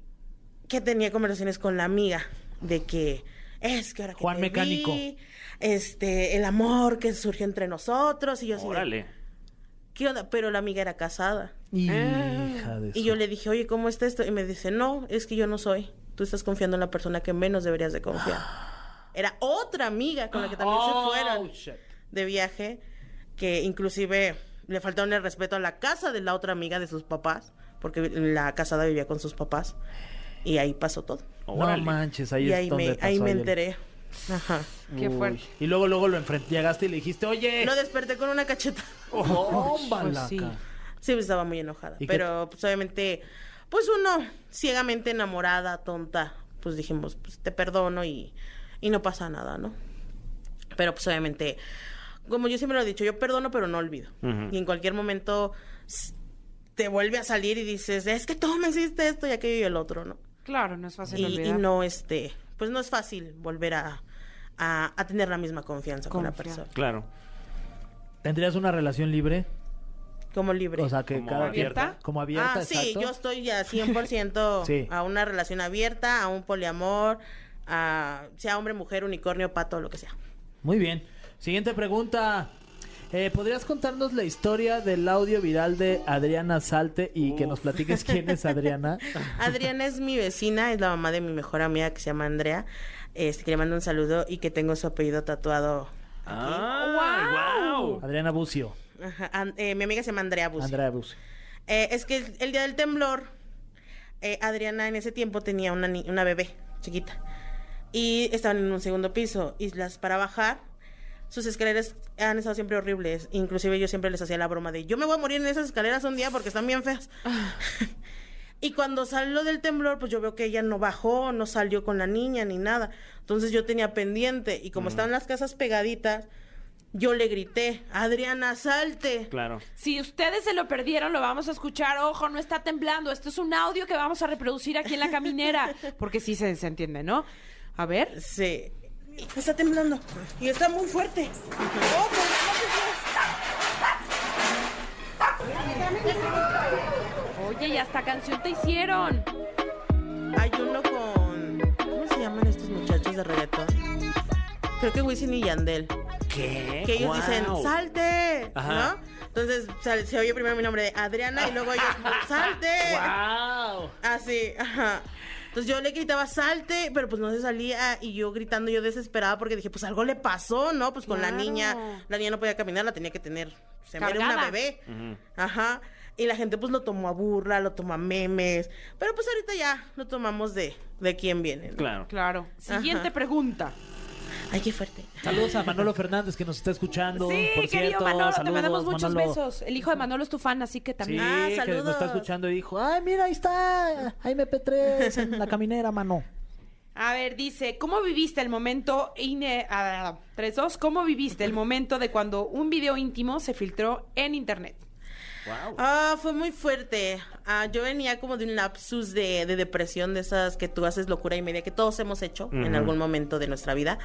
que tenía conversaciones con la amiga de que es que ahora que Juan te Mecánico. vi, este, el amor que surgió entre nosotros y yo así de, Órale. ¿Qué onda? Pero la amiga era casada. Hija de Y yo le dije, oye, ¿cómo está esto? Y me dice, no, es que yo no soy. Tú estás confiando en la persona que menos deberías de confiar. Era otra amiga con la que también Oh, se fueron shit. de viaje, que inclusive le faltaron el respeto a la casa de la otra amiga de sus papás, porque la casada vivía con sus papás. Y ahí pasó todo. No Órale. manches, ahí y es ahí donde me, pasó ahí me el- enteré. Ajá. Qué Uy. fuerte. Y luego, luego lo enfrent- llegaste y le dijiste, oye, Lo desperté con una cacheta. tómbala Pues sí. Sí, pues, estaba muy enojada. ¿Y qué- Pero, pues, obviamente, pues uno, ciegamente enamorada, tonta, pues dijimos, pues te perdono y, y no pasa nada, ¿no? Pero, pues, obviamente, como yo siempre lo he dicho, yo perdono, pero no olvido. Y en cualquier momento te vuelve a salir y dices, es que tú me hiciste esto y aquello y el otro, ¿no? Claro, no es fácil Y, y olvidar. no, este, pues no es fácil volver a, a, a tener la misma confianza con la persona. Claro. ¿Tendrías una relación libre? Como libre. O sea, que Como cada abierta. Como abierta, ah, sí, exacto. yo estoy ya 100% Sí. a una relación abierta, a un poliamor, a sea hombre, mujer, unicornio, pato, lo que sea. Muy bien. Siguiente pregunta. Eh, ¿Podrías contarnos la historia del audio viral de Adriana Salte y que nos platiques quién es Adriana? Adriana es mi vecina, es la mamá de mi mejor amiga que se llama Andrea. Este, que le mando un saludo y que tengo su apellido tatuado. ¡Ah! ¡Wow! Adriana Bucio. Ajá, an- eh, mi amiga se llama Andrea Busi. Andrea Bucio. Eh, es que el, el día del temblor, eh, Adriana en ese tiempo tenía una, ni- una bebé chiquita. Y estaban en un segundo piso. Y las para bajar, sus escaleras han estado siempre horribles. Inclusive yo siempre les hacía la broma de, yo me voy a morir en esas escaleras un día porque están bien feas. y cuando salió del temblor, pues yo veo que ella no bajó, no salió con la niña ni nada. Entonces yo tenía pendiente. Y como estaban las casas pegaditas, yo le grité, Adriana, salte. Claro. Si ustedes se lo perdieron, lo vamos a escuchar. Ojo, no está temblando. Esto es un audio que vamos a reproducir aquí en la caminera. Porque sí se, se entiende, ¿no? A ver. Sí. Está temblando. Y está muy fuerte. Oh, por. Oye, y hasta canción te hicieron. Hay uno con. ¿Cómo se llaman estos muchachos de reggaetón? Creo que Wisin y Yandel. ¿Qué? Que ellos dicen, Guau. salte, Ajá. ¿no? Entonces sal- se oye primero mi nombre de Adriana y luego ellos, salte. ¡Wow! Así, ajá. Entonces yo le gritaba salte, pero pues no se salía y yo gritando yo desesperada porque dije, pues algo le pasó, ¿no? Pues con la niña, la niña no podía caminar, la tenía que tener, se me era una bebé. Ajá. Y la gente pues lo tomó a burla, lo tomó a memes, pero pues ahorita ya lo tomamos de, de quién viene. ¿no? Claro. Claro. Siguiente Ajá. pregunta. Ay, qué fuerte. Saludos a Manolo Fernández que nos está escuchando. Sí, por querido cierto, Manolo, te saludos, mandamos muchos Manolo. besos. El hijo de Manolo es tu fan, así que Sí, también. Ah, que nos está escuchando y dijo, ay, mira, ahí está, hay MP3 en la caminera, mano. A ver, dice, ¿cómo viviste el momento, ine... ah, 3-2, ¿cómo viviste el momento de cuando un video íntimo se filtró en internet? Ah, fue muy fuerte. Ah, yo venía como de un lapsus de, de depresión, de esas que tú haces locura y media, que todos hemos hecho en algún momento de nuestra vida.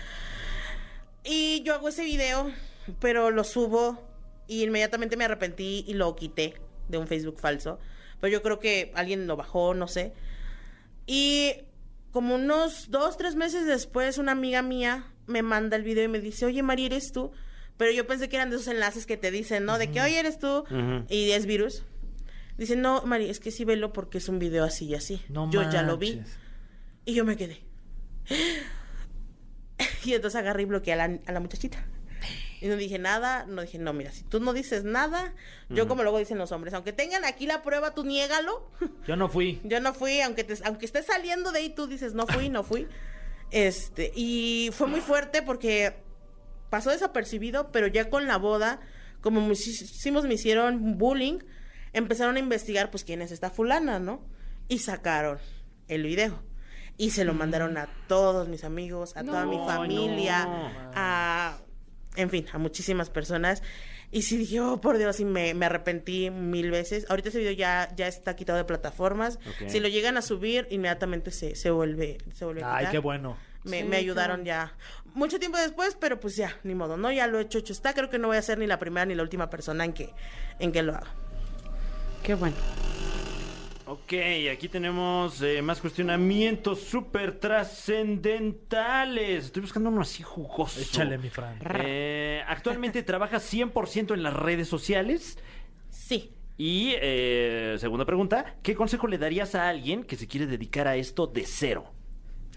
Y yo hago ese video, pero lo subo y inmediatamente me arrepentí y lo quité de un Facebook falso. Pero yo creo que alguien lo bajó, no sé. Y como unos dos, tres meses después, una amiga mía me manda el video y me dice, oye, María, ¿eres tú? Pero yo pensé que eran de esos enlaces que te dicen, ¿no? De que, oye, eres tú y es virus. Dice, no, María, es que sí velo porque es un video así y así. No yo ya lo vi. Y yo me quedé. Y entonces agarré y bloqueé a la, a la muchachita. Y no dije nada, no dije, no, mira, si tú no dices nada, yo como luego dicen los hombres, aunque tengan aquí la prueba, tú niégalo. Yo no fui. Yo no fui, aunque te, aunque estés saliendo de ahí, tú dices, no fui, no fui. Este, y fue muy fuerte porque pasó desapercibido, pero ya con la boda, como muchísimos me hicieron bullying, empezaron a investigar, pues, quién es esta fulana, ¿no? Y sacaron el video. Y se lo mandaron a todos mis amigos, a toda mi No, familia, no. a, en fin, a muchísimas personas. Y sí dije, oh, por Dios, y me, me arrepentí mil veces. Ahorita ese video ya, ya está quitado de plataformas. Si lo llegan a subir, inmediatamente se, se vuelve, se vuelve a Ay, qué bueno. Me, Sí, me ayudaron claro. ya. Mucho tiempo después, pero pues ya, ni modo, ¿no? Ya lo he hecho, hecho está. Creo que no voy a ser ni la primera ni la última persona en que, en que lo haga. Qué bueno. Ok, aquí tenemos eh, más cuestionamientos súper trascendentales. Estoy buscando uno así jugoso. Échale, mi Fran. Eh, actualmente trabajas 100% en las redes sociales. Sí. Y, eh, segunda pregunta, ¿qué consejo le darías a alguien que se quiere dedicar a esto de cero?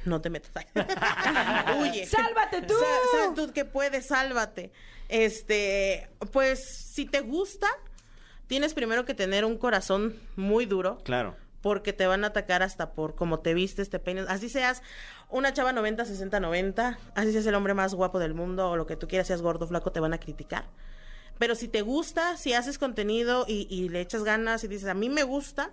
No te metas. Huye. ¡Sálvate tú! Sa- sa- tú que puedes, sálvate. Este, pues, si te gusta, tienes primero que tener un corazón muy duro. Claro. Porque te van a atacar hasta por cómo te vistes, te peinas. Así seas una chava 90, 60, 90. Así seas el hombre más guapo del mundo o lo que tú quieras, seas gordo, flaco, te van a criticar. Pero si te gusta, si haces contenido y, y le echas ganas y dices, a mí me gusta,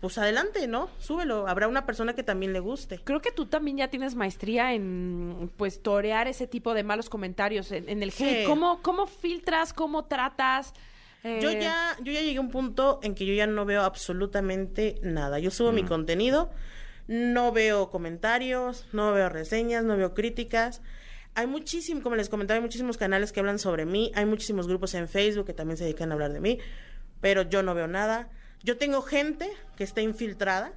pues adelante, ¿no? Súbelo. Habrá una persona que también le guste. Creo que tú también ya tienes maestría en, pues, torear ese tipo de malos comentarios en, en el Sí. hate. ¿Cómo, ¿Cómo filtras? ¿Cómo tratas? Eh, Yo ya, yo ya llegué a un punto en que yo ya no veo absolutamente nada. Yo subo mi contenido, no veo comentarios, no veo reseñas, no veo críticas. Hay muchísimos, como les comentaba, hay muchísimos canales que hablan sobre mí, hay muchísimos grupos en Facebook que también se dedican a hablar de mí, pero yo no veo nada. Yo tengo gente que está infiltrada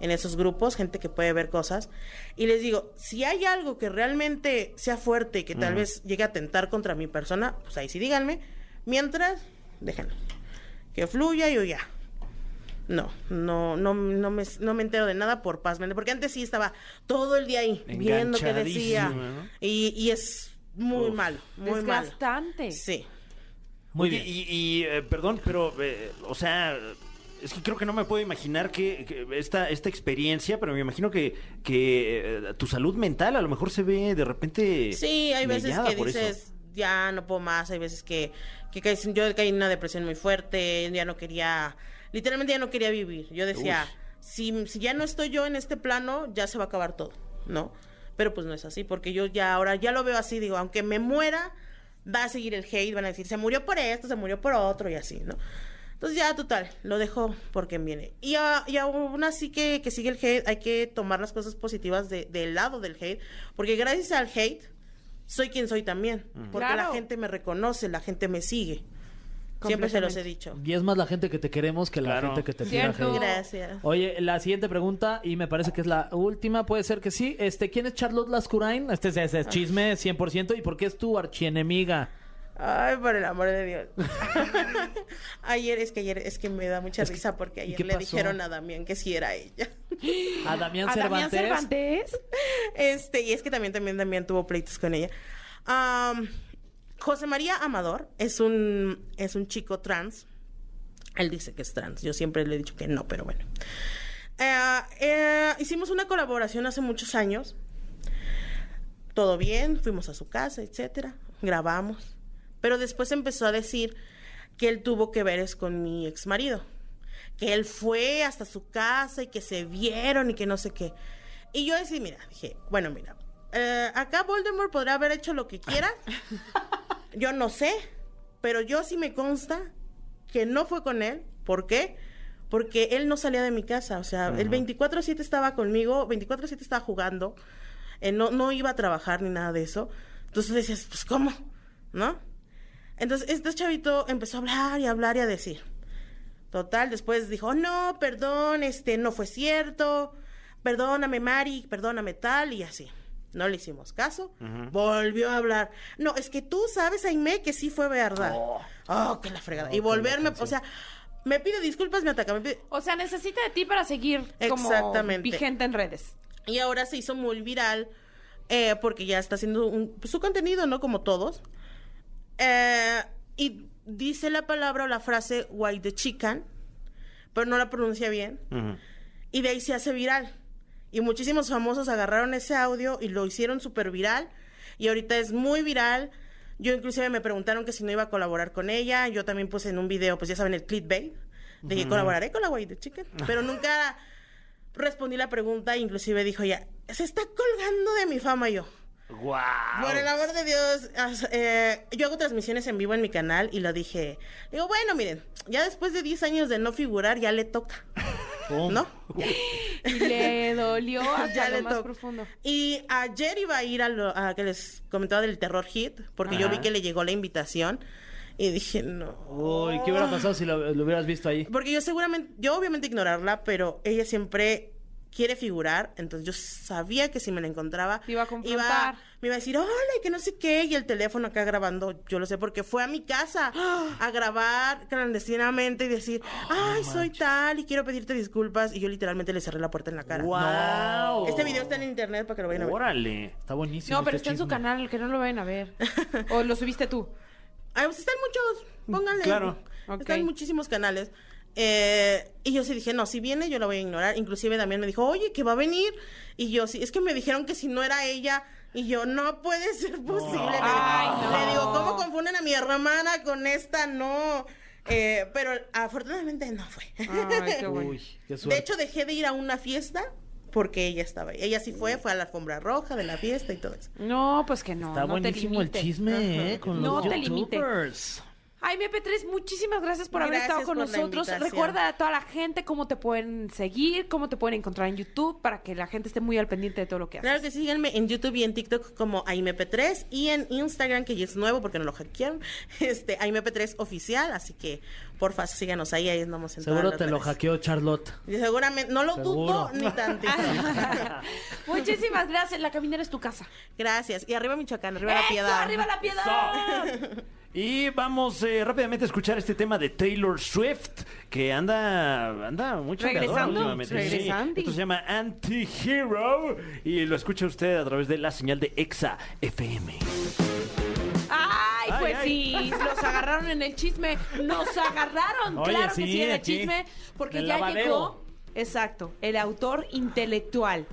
en esos grupos, gente que puede ver cosas, y les digo, si hay algo que realmente sea fuerte y que tal vez llegue a atentar contra mi persona, pues ahí sí díganme. Mientras, déjenlo. Que fluya y ya. No, no, no, no me, no me entero de nada por paz porque antes sí estaba todo el día ahí viendo qué decía. Y, y es muy Uf. malo, muy malo. Desgastante. Sí. Muy Oye, bien. Y, y, eh, perdón, pero, eh, o sea, es que creo que no me puedo imaginar que, que esta, esta experiencia, pero me imagino que, que eh, tu salud mental a lo mejor se ve de repente. Sí, hay veces que por eso. dices, ya no puedo más, hay veces que, que caes- yo caí en una depresión muy fuerte, ya no quería, literalmente ya no quería vivir. Yo decía, si, si ya no estoy yo en este plano, ya se va a acabar todo, ¿no? Pero pues no es así, porque yo ya ahora ya lo veo así, digo, aunque me muera, va a seguir el hate, van a decir, se murió por esto, se murió por otro y así, ¿no? Entonces ya, total, lo dejo porque viene. Y, a- y aún así que, que sigue el hate, hay que tomar las cosas positivas de- del lado del hate, porque gracias al hate soy quien soy también, porque Claro. la gente me reconoce, la gente me sigue. Siempre se los he dicho. Y es más la gente que te queremos que la Claro. gente que te hate. Gracias. Oye, la siguiente pregunta, y me parece que es la última, puede ser que sí. Este, ¿Quién es Charlotte Lascurain? Este es, ese es chisme 100%. ¿Y por qué es tu archienemiga? Ay, por el amor de Dios. ayer, es que ayer, es que me da mucha Es que- risa porque ¿y ayer le pasó? dijeron a Damián que sí era ella. A Damián ¿A Damián Cervantes. Este, y es que también, también, Damián tuvo pleitos con ella. José María Amador es un, es un chico trans. Él dice que es trans. Yo siempre le he dicho que no, pero bueno. Eh, eh, hicimos una colaboración hace muchos años. Todo bien, fuimos a su casa, etcétera. Grabamos. Pero después empezó a decir que él tuvo que ver es con mi ex marido. Que él fue hasta su casa y que se vieron y que no sé qué. Y yo decía, mira, dije, bueno, mira, eh, acá Voldemort podrá haber hecho lo que quiera. yo no sé, pero yo sí me consta que no fue con él. ¿Por qué? Porque él no salía de mi casa. O sea, el 24-7 estaba conmigo, 24-7 estaba jugando. eh, no, no iba a trabajar ni nada de eso. Entonces decías, pues, ¿cómo? ¿No? Entonces, este chavito empezó a hablar y a hablar y a decir. Total, después dijo, no, perdón, este, no fue cierto, perdóname, Mari, perdóname tal, y así. No le hicimos caso, volvió a hablar. No, es que tú sabes, Aime, que sí fue verdad. Oh, que la fregada. y volverme, o sea, me pide disculpas, me ataca, me pide... O sea, necesita de ti para seguir como vigente en redes. Y ahora se hizo muy viral eh, porque ya está haciendo un- pues, su contenido, ¿no? Como todos. Eh, y dice la palabra o la frase white the chicken, pero no la pronuncia bien. Y de ahí se hace viral. Y muchísimos famosos agarraron ese audio y lo hicieron súper viral. Y ahorita es muy viral. Yo inclusive me preguntaron que si no iba a colaborar con ella. Yo también puse en un video, pues ya saben, el clickbait. De que colaboraré con la White Chicken. Pero nunca respondí la pregunta. Inclusive dijo ya, se está colgando de mi fama yo. ¡Guau! Por el amor de Dios, eh, yo hago transmisiones en vivo en mi canal y lo dije. Digo, bueno, miren, ya después de 10 años de no figurar, ya le toca. ¿No? Y le dolió hasta Ya lo le más toca. profundo. Y ayer iba a ir a lo a que les comentaba del terror hit, porque yo vi que le llegó la invitación y dije, no. Uy, ¿qué hubiera pasado si lo, lo hubieras visto ahí? Porque yo seguramente, yo obviamente ignorarla, pero ella siempre quiere figurar, entonces yo sabía que si me la encontraba, iba a confrontar. me iba a decir, hola, y que no sé qué, y el teléfono acá grabando, yo lo sé, porque fue a mi casa a grabar clandestinamente y decir, ay, soy tal, y quiero pedirte disculpas, y yo literalmente le cerré la puerta en la cara. ¡Guau! Este video está en internet para que lo vayan a ver. ¡Órale! Está buenísimo. No, pero este está en su canal, que no lo vayan a ver. O lo subiste tú. Ah, pues están muchos, pónganle. Claro. Están muchísimos canales. Eh, y yo sí dije, no, si viene yo la voy a ignorar. Inclusive también me dijo, oye, que va a venir. Y yo sí, es que me dijeron que si no era ella. Y yo, no puede ser posible. Le, Ay, digo, no. le digo, ¿cómo confunden a mi hermana con esta? No. Eh, pero afortunadamente no fue. Ay, qué bueno. Uy, qué de hecho, dejé de ir a una fiesta porque ella estaba ahí. Ella sí fue, fue a la alfombra roja de la fiesta y todo eso. No, pues que no. Está no te buenísimo el chisme, ¿eh? Con No los te limite. Ay, MP3, muchísimas gracias por haber estado con la nosotros. Recuerda a toda la gente cómo te pueden seguir, cómo te pueden encontrar en YouTube para que la gente esté muy al pendiente de todo lo que haces. Claro que sí, síganme en YouTube y en TikTok como AIMP3 y en Instagram, que ya es nuevo porque no lo hackearon, este, AIMP3 oficial, así que porfa síganos ahí, ahí andamos en Seguro te lo hackeó Charlotte. Y Seguramente, no lo dudo ni tantito. Muchísimas gracias. La caminera es tu casa. Gracias. Y arriba Michoacán, arriba la ¡Eso, piedad. ¡Arriba la piedad! Y vamos eh, rápidamente a escuchar este tema de Taylor Swift, que anda, anda muy Regresando, últimamente. Sí. regresando. Esto se llama Anti-Hero y lo escucha usted a través de la señal de EXA FM. Ay, Ay, pues ay. sí, los agarraron en el chisme. Nos agarraron, Oye, claro sí, que sí, en el aquí, chisme. Porque ya lavadero. llegó, exacto, el autor intelectual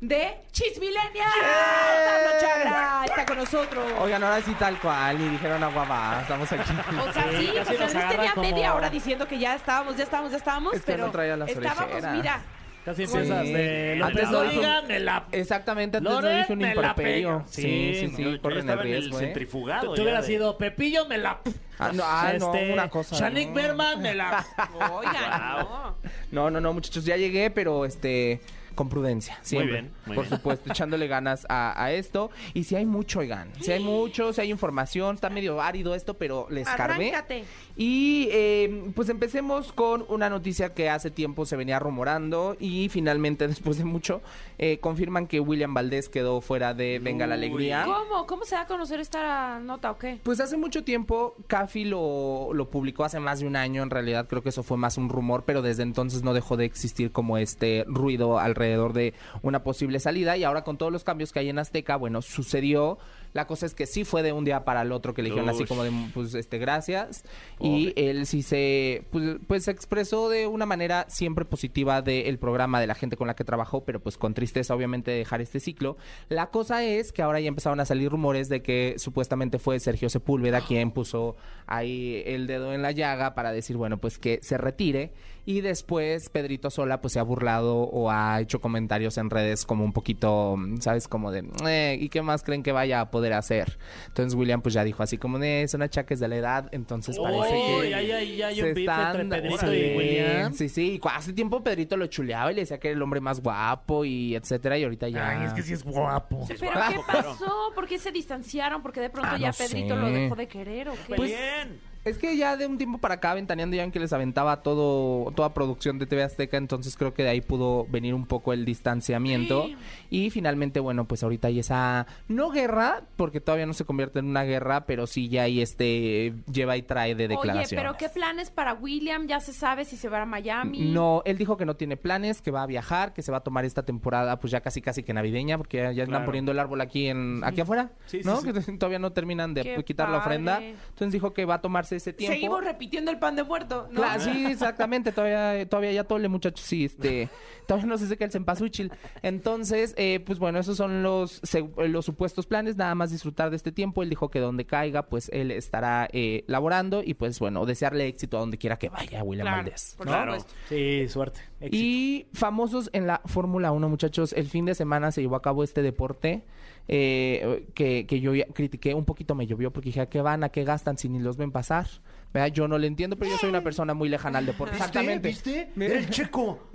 de Chismilenia. Pablo Chagra está con nosotros. Oigan, ahora sí tal cual, y dijeron agua va, estamos aquí. O sea, sí, pues Andrés agarra tenía como- media hora diciendo que ya estábamos, ya estábamos, ya estábamos, Es que pero no traía las estábamos, orejeras. mira, Casi empiezas Sí. de... Lo Antes no digan, la... Exactamente, antes Loret no dije un improperio. Sí, Sí, sí, sí, yo corren el en el riesgo, ¿eh? centrifugado. Tú, tú ya hubieras de- sido Pepillo, me la... Ah, no, ah, no, Este, una cosa. Shanik no. Berman, me la... oigan, no. No, no, no, muchachos, ya llegué, pero este, con prudencia, siempre. bien, muy Por bien. supuesto, echándole ganas a, a esto. Y si hay mucho, oigan, si hay mucho, si hay información, está medio árido esto, pero les. Arráncate. Y eh, pues empecemos con una noticia que hace tiempo se venía rumorando y finalmente después de mucho eh, confirman que William Valdés quedó fuera de Venga la. Alegría. ¿Cómo? ¿Cómo se da a conocer esta nota o qué? Pues hace mucho tiempo Cafi lo, lo publicó hace más de un año, en realidad creo que eso fue más un rumor, pero desde entonces no dejó de existir como este ruido alrededor de una posible salida y ahora con todos los cambios que hay en Azteca, bueno, sucedió. La cosa es que sí fue de un día para el otro que le dijeron así como de, pues, este, gracias. Y él sí se, pues, pues, se expresó de una manera siempre positiva del programa, de la gente con la que trabajó, pero pues con tristeza obviamente de dejar este ciclo. La cosa es que ahora ya empezaron a salir rumores de que supuestamente fue Sergio Sepúlveda quien puso ahí el dedo en la llaga para decir, bueno, pues que se retire. Y después Pedrito Sola pues se ha burlado o ha hecho comentarios en redes como un poquito, ¿sabes? Como de, "Eh, ¿y qué más creen que vaya a poder hacer? Entonces William pues ya dijo así como de, son achaques de la edad, entonces parece que... ahí, ahí, hay se un beef entre están- Pedrito sí, y William. Sí, sí, y hace tiempo Pedrito lo chuleaba y le decía que era el hombre más guapo y etcétera, y ahorita ya... Ay, es que sí es guapo. ¿Pero qué pasó? ¿Por qué se distanciaron? ¿Por qué de pronto Ah, ya no Pedrito sé. lo dejó de querer o qué? Pues, bien. Es que ya de un tiempo para acá, ventaneando ya en que les aventaba todo, toda producción de TV Azteca, entonces creo que de ahí pudo venir un poco el distanciamiento. Sí. Y finalmente, bueno, pues ahorita hay esa, no guerra, porque todavía no se convierte en una guerra, pero sí ya hay este, lleva y trae de Oye, declaraciones. pero ¿qué planes para William? ¿Ya se sabe si se va a Miami? No, él dijo que no tiene planes, que va a viajar, que se va a tomar esta temporada, pues ya casi casi que navideña, porque ya, ya están poniendo el árbol aquí en aquí afuera, Sí, sí, ¿no? sí. Que todavía no terminan de Qué quitar la ofrenda. Entonces dijo que va a tomarse ese tiempo. Seguimos repitiendo el pan de muerto, ¿no? Claro, sí, exactamente. Todavía, todavía ya tole, muchachos. Sí, este. Todavía no se seca el cempasúchil. Entonces, eh, pues bueno, esos son los, los supuestos planes. Nada más disfrutar de este tiempo. Él dijo que donde caiga, pues él estará eh, laborando. Y pues bueno, desearle éxito a donde quiera que vaya, William Claro, Valdés. Claro. Sí, suerte. Éxito. Y famosos en la Fórmula 1, muchachos. El fin de semana se llevó a cabo este deporte eh, que, que yo critiqué. Un poquito me llovió porque dije, ¿a qué van? ¿A qué gastan si ni los ven pasar? ¿Verdad? Yo no le entiendo, pero yo soy una persona muy lejana al deporte. Exactamente. ¿Viste? Era el checo.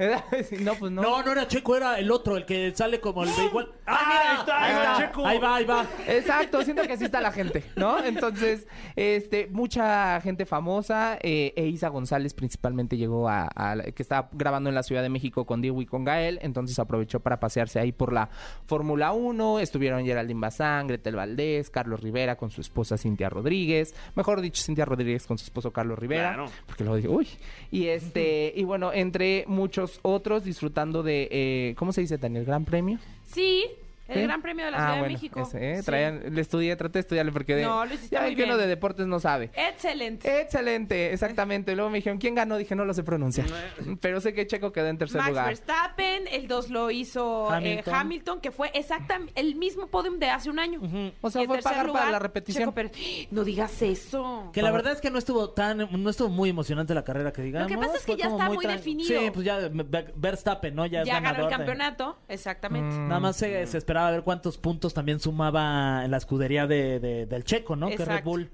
No, pues no. No, no era Checo, era el otro, el que sale como el de igual. Ah, mira, ahí está, ahí está Ah, Checo. Ahí va, ahí va. Exacto, siento que así está la gente, ¿no? Entonces, este, mucha gente famosa, eh, Eiza González principalmente llegó a, a la- que estaba grabando en la Ciudad de México con Diego y con Gael, entonces aprovechó para pasearse ahí por la Fórmula 1, estuvieron Geraldine Bazán, Gretel Valdés, Carlos Rivera con su esposa Cintia Rodríguez, mejor dicho, Cintia Rodríguez con su esposo Carlos Rivera, Claro. porque luego digo, uy, y este, y bueno, entre muchos otros disfrutando de, eh, ¿cómo se dice, Daniel? ¿Gran Premio? Sí, el ¿Sí? Gran Premio de la Ah, Ciudad bueno, de México. ese, ¿eh? Sí. Traían- le estudié, traté de estudiarle porque de, No, lo hiciste ya muy ven que uno de deportes no sabe. Excelente. Excelente, exactamente. Luego me dijeron, ¿quién ganó? Dije, no lo sé pronunciar. Pero sé que Checo quedó en tercer Max lugar. Verstappen, el 2 lo hizo eh, Hamilton. Que fue exactamente el mismo podium de hace un año. O sea, Y fue tercer pagar para lugar, la repetición. Checo Pérez. No digas eso. Que la verdad es que no estuvo tan, no estuvo muy emocionante la carrera que digamos. Lo que pasa es que ya está muy definido. Sí, pues ya Ver- Verstappen, ¿no? Ya, es ya ganó el de- campeonato, exactamente. Mm. Nada más se, se esperaba ver cuántos puntos también sumaba en la escudería de, de- del Checo, ¿no? Que Red. Bull.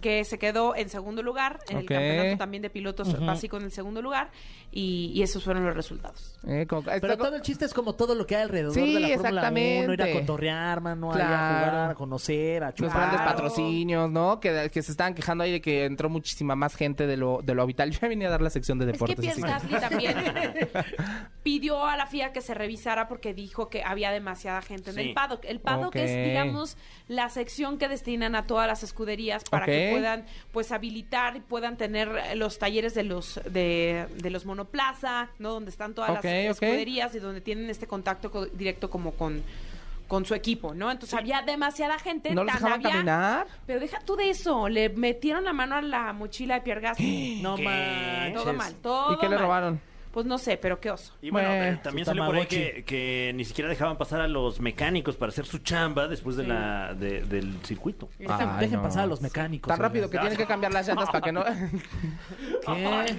Que se quedó en segundo lugar en el campeonato también de pilotos básico en el segundo lugar. Y, y esos fueron los resultados. Eh, como- está Pero todo el chiste es como todo lo que hay alrededor Sí, de la Fórmula 1, ir a cotorrear, mano, ahí a Claro. jugar, a conocer, a los chupar. grandes Claro. patrocinios, ¿no? Que, que se estaban quejando ahí de que entró muchísima más gente de lo, de lo habitual. Yo ya venía a dar la sección de Es que deportes. Pierre así que- Gasly también pidió a la FIA que se revisara porque dijo que había demasiada gente en Sí. el paddock. El paddock Ok. es, digamos, la sección que destinan a todas las escuderías para que Puedan, pues, habilitar y puedan tener los talleres de los de, de los monoplaza, ¿no? Donde están todas las escuderías y donde tienen este contacto co- directo como con con su equipo, ¿no? Entonces había demasiada gente. ¿No los dejaban había- caminar? Pero deja tú de eso. Le metieron la mano a la mochila de Pierre Gasly. No manches. Todo mal, todo ¿Y qué le mal. robaron? Pues no sé, pero qué oso. Y bueno, eh, también salió por ahí que, que ni siquiera dejaban pasar a los mecánicos para hacer su chamba después de Sí. la de- del circuito. Dejen, Ay, dejen no. pasar a los mecánicos. Tan rápido que tienen que cambiar las llantas para que no... ¿Qué?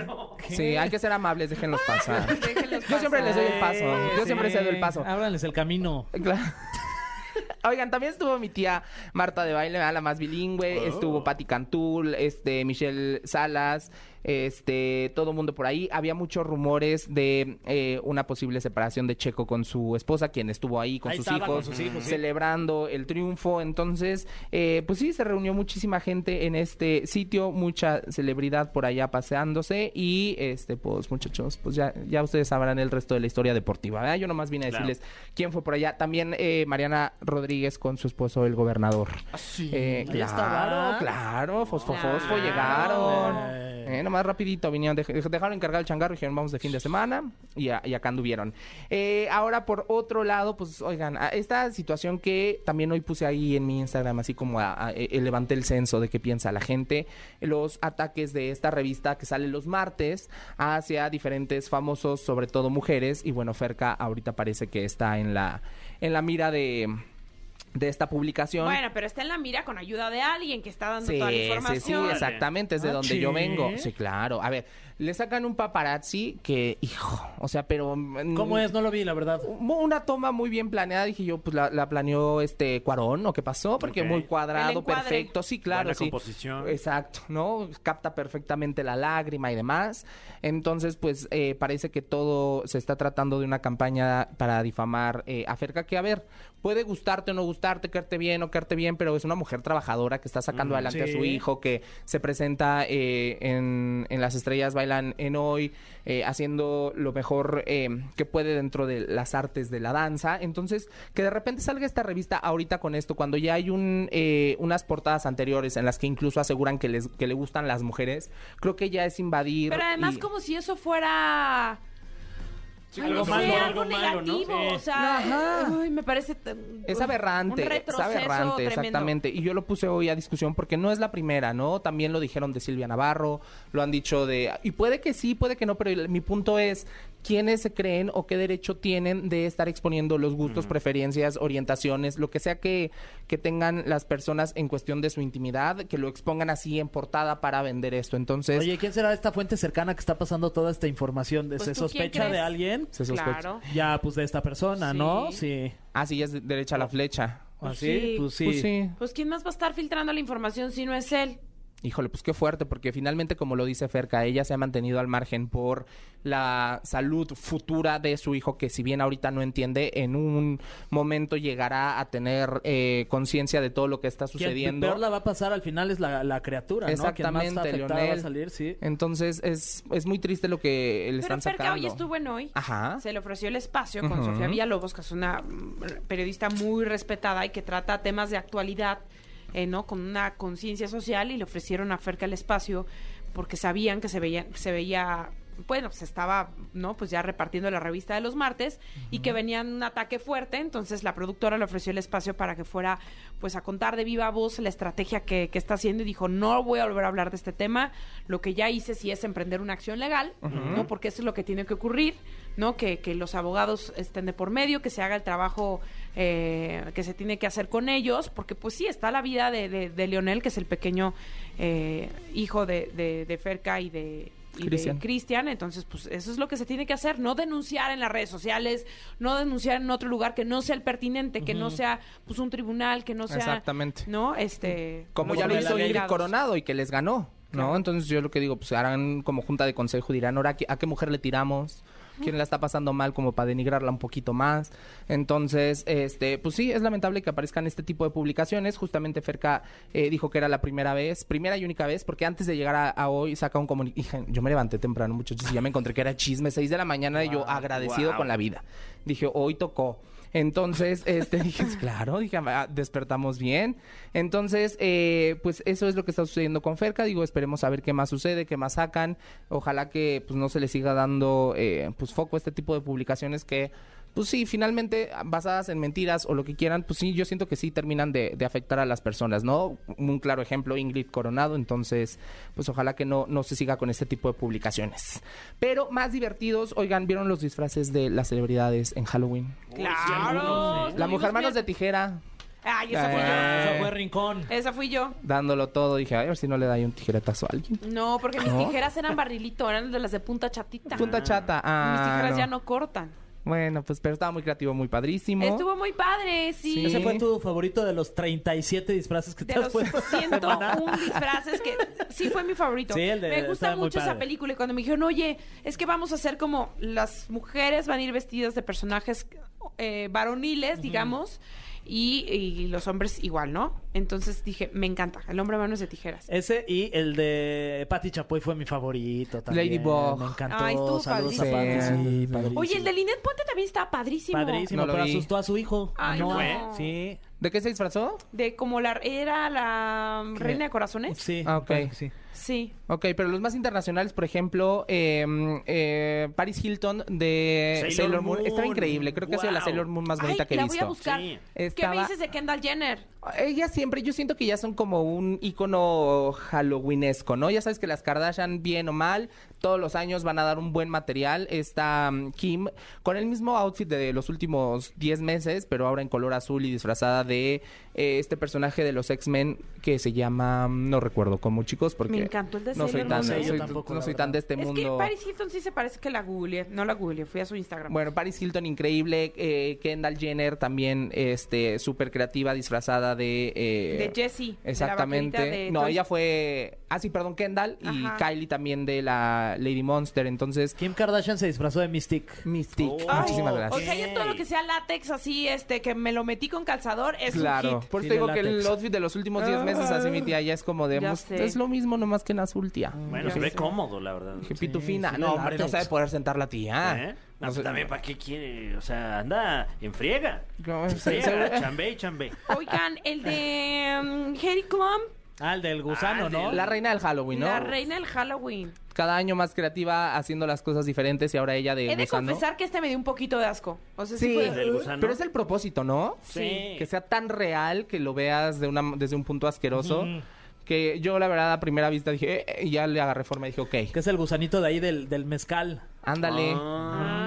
¿Qué? Sí, hay que ser amables, déjenlos pasar. Déjenlos Yo siempre les doy el paso. Yo Sí, siempre cedo el paso. Ábranles el camino. Claro. Oigan, también estuvo mi tía Marta de Baile, ¿verdad? la más bilingüe, estuvo Patti Cantul, este, Michelle Salas, este, todo mundo por ahí. Había muchos rumores de eh, una posible separación de Checo con su esposa, quien estuvo ahí con Ahí sus hijos, con sus hijos, sí. celebrando el triunfo. Entonces, eh, pues sí, se reunió muchísima gente en este sitio, mucha celebridad por allá paseándose y, este, pues muchachos, pues ya, ya ustedes sabrán el resto de la historia deportiva. ¿verdad? Yo nomás vine a Claro. decirles quién fue por allá. También eh, Mariana Rodríguez con su esposo, el gobernador. sí. Eh, claro, claro, Fosfo Fosfo llegaron. Eh. Nomás rapidito vinieron, dej- dejaron encargar el changarro y dijeron vamos de fin de semana y, acá anduvieron. Eh, ahora por otro lado, pues oigan, esta situación que también hoy puse ahí en mi Instagram, así como a- a- eh, levanté el censo de qué piensa la gente, los ataques de esta revista que sale los martes hacia diferentes famosos, sobre todo mujeres, y bueno, Ferca ahorita parece que está en la, en la mira de, de esta publicación. Bueno, pero está en la mira con ayuda de alguien que está dando Sí, toda la sí, sí, información. exactamente, es de Ah, donde yo ¿sí? vengo. Sí, claro. A ver, le sacan un paparazzi que, hijo, o sea, pero... mm, ¿Cómo es? No lo vi, la verdad. Una toma muy bien planeada, dije yo, pues la, la planeó este Cuarón, ¿o qué pasó? Porque muy cuadrado, perfecto, sí, claro, Buena sí. composición. Exacto, ¿no? Capta perfectamente la lágrima y demás. Entonces, pues eh, parece que todo se está tratando de una campaña para difamar eh, a Ferca, que a ver, puede gustarte o no gustarte, quedarte bien o quedarte bien, pero es una mujer trabajadora que está sacando adelante a su hijo, que se presenta eh, en, en Las Estrellas Bailan en Hoy, eh, haciendo lo mejor eh, que puede dentro de las artes de la danza. Entonces, que de repente salga esta revista ahorita con esto, cuando ya hay un, eh, unas portadas anteriores en las que incluso aseguran que, les, que le gustan las mujeres, creo que ya es invadir. Pero además y- como si eso fuera... Sí, algo negativo, Sí. o sea, Ajá. ay, me parece Es un aberrante, es aberrante, tremendo. exactamente. Y yo lo puse hoy a discusión porque no es la primera, ¿no? También lo dijeron de Silvia Navarro, lo han dicho de... Y puede que sí, puede que no, pero mi punto es, ¿quiénes se creen o qué derecho tienen de estar exponiendo los gustos, preferencias, orientaciones, lo que sea que, que tengan las personas en cuestión de su intimidad, que lo expongan así en portada para vender esto? Entonces... Oye, ¿quién será esta fuente cercana que está pasando toda esta información? Pues, ¿Se ¿tú quién sospecha de alguien? se sospecha. Claro. Ya, pues de esta persona, ¿no? Sí. Ah, sí, ya es de- derecha a la flecha. ¿Así? sí. Pues sí. Pues sí. Pues quién más va a estar filtrando la información si no es él. Híjole, pues qué fuerte, porque finalmente, como lo dice Ferca, ella se ha mantenido al margen por la salud futura de su hijo, que si bien ahorita no entiende, en un momento llegará a tener eh, conciencia de todo lo que está Quien sucediendo. peor la va a pasar al final es la, la criatura, ¿no? Quien más Exactamente, afectada va a Leonel. salir, sí. Entonces es, es muy triste lo que le Pero están Ferca sacando. hoy estuvo en hoy. Ajá. Se le ofreció el espacio con Ujú. Sofía Villalobos, que es una mm, periodista muy respetada y que trata temas de actualidad, eh, ¿no? Con una conciencia social y le ofrecieron a Ferca el espacio porque sabían que se veía, se veía, bueno, se estaba, ¿no? Pues ya repartiendo la revista de los martes y que venían un ataque fuerte, entonces la productora le ofreció el espacio para que fuera, pues a contar de viva voz la estrategia que, que está haciendo y dijo, no voy a volver a hablar de este tema, lo que ya hice sí es emprender una acción legal, ¿no? Porque eso es lo que tiene que ocurrir, ¿no? Que, que los abogados estén de por medio, que se haga el trabajo eh, que se tiene que hacer con ellos, porque pues sí, está la vida de, de, de Leonel, que es el pequeño eh, hijo de, de, de Ferca y de... y de Cristian. Cristian, entonces pues eso es lo que se tiene que hacer, no denunciar en las redes sociales, no denunciar en otro lugar que no sea el pertinente, que no sea pues un tribunal, que no sea Exactamente. no este Como ya lo hizo delegados. Coronado y que les ganó, ¿no? Claro. Entonces yo lo que digo, pues harán como junta de consejo, dirán, ahora, ¿a qué- ¿a qué mujer le tiramos? ¿Quién la está pasando mal como para denigrarla un poquito más? Entonces, este, pues sí, es lamentable que aparezcan este tipo de publicaciones. Justamente Ferca eh, dijo que era la primera vez, primera y única vez, porque antes de llegar a, a hoy saca un comunicado. Yo me levanté temprano, muchachos, y ya me encontré que era chisme, 6 de la mañana, y yo agradecido wow. con la vida. Dije, hoy tocó. Entonces, este, dije, claro, dije, ah, despertamos bien. Entonces, eh, pues eso es lo que está sucediendo con Ferca. Digo, esperemos a ver qué más sucede, qué más sacan. Ojalá que pues no se le siga dando eh, pues foco a este tipo de publicaciones que pues sí, finalmente basadas en mentiras o lo que quieran, pues sí, yo siento que sí terminan de, de afectar a las personas, ¿no? Un claro ejemplo, Ingrid Coronado, entonces, pues ojalá que no, no se siga con este tipo de publicaciones. Pero más divertidos, oigan, ¿vieron los disfraces de las celebridades en Halloween? Claro. La mujer manos de tijera, Ay, esa fui Eh. yo. Eso fue Rincón. Esa fui yo. dándolo todo, dije, a ver si no le da ahí un tijeretazo a alguien. No, porque mis ¿No? tijeras eran barrilito, eran de las de punta chatita. Punta chata, ah, mis tijeras no. ya no cortan. Bueno, pues pero estaba muy creativo, muy padrísimo. Estuvo muy padre, sí. Sí. ¿Ese fue tu favorito de los 37 disfraces que te de has los puesto? 101 disfraces que sí fue mi favorito. Sí, el de- me gusta mucho esa película y cuando me dijeron, oye, es que vamos a hacer como las mujeres van a ir vestidas de personajes eh, varoniles, digamos, y, y los hombres igual, ¿no? Entonces dije, me encanta, el hombre a manos de tijeras. Ese y el de Patti Chapoy fue mi favorito también. Ladybug. Me encantó. Ay, estuvo Saludos a padrísimo. Patti, sí, padrísimo. Oye, el de Linet Puente también está padrísimo. Padrísimo, No pero vi. asustó a su hijo. Ay, no. no. Sí. ¿De qué se disfrazó? De como la era la reina de corazones. Sí. Ah, ok. Sí. Sí. Ok, pero los más internacionales, por ejemplo, eh, eh, Paris Hilton de Sailor Sailor, Moon. Moon. Estaba increíble. Creo que ha sido la. Sailor Moon más Ay, bonita que he la visto. voy a buscar. Sí. ¿Qué me Estaba- dices de Kendall Jenner? Ella siempre, yo siento que ya son como un icono halloweenesco, ¿no? Ya sabes que las Kardashian, bien o mal, todos los años van a dar un buen material. Está mm, Kim con el mismo outfit de los últimos 10 meses, pero ahora en color azul y disfrazada de eh, este personaje de los X-Men que se llama, mm, no recuerdo cómo, chicos, porque Me encantó el de no soy tan. No soy- tampoco, no soy tan de este es que mundo. Paris Hilton sí se parece que la googleé. No la googleé, fui a su Instagram. Bueno, Paris Hilton increíble, eh, Kendall Jenner también, este, súper creativa, disfrazada de... eh, de Jessie. Exactamente. De la vaquerita de no, Toy ella fue. Ah, sí, perdón, Kendall. Y Ajá. Kylie también de la Lady Monster. Entonces, Kim Kardashian se disfrazó de Mystic. Mystique. Oh. Muchísimas O gracias. sea, yo todo lo que sea látex así, este, que me lo metí con calzador, es Claro, un hit. por Sí, eso digo de que el outfit de los últimos 10 meses, así mi tía, ya es como de. Ya pues, es lo mismo, nomás que en azul, tía. Bueno, Ya se ve sé. cómodo, la verdad. Dije, pitufina. sí, no, hombre, no sabe poder sentar la tía. ¿Eh? No, No sé. también, ¿para qué quiere? O sea, anda en friega. Chambé y chambé. Oigan, el de um, Heidi Klum, Ah, el del gusano, Ah, ¿no? La reina del Halloween, ¿no? la reina del Halloween. Cada año más creativa, haciendo las cosas diferentes y ahora ella de He de gusano. confesar que este me dio un poquito de asco. O sea, sí, Sí, fue- ¿Del gusano? pero es el propósito, ¿no? Sí. que sea tan real que lo veas de una, desde un punto asqueroso. Que yo, la verdad, a primera vista dije, eh, y ya le agarré forma y dije, ok, Que es el gusanito de ahí del, del mezcal. ándale. Ah.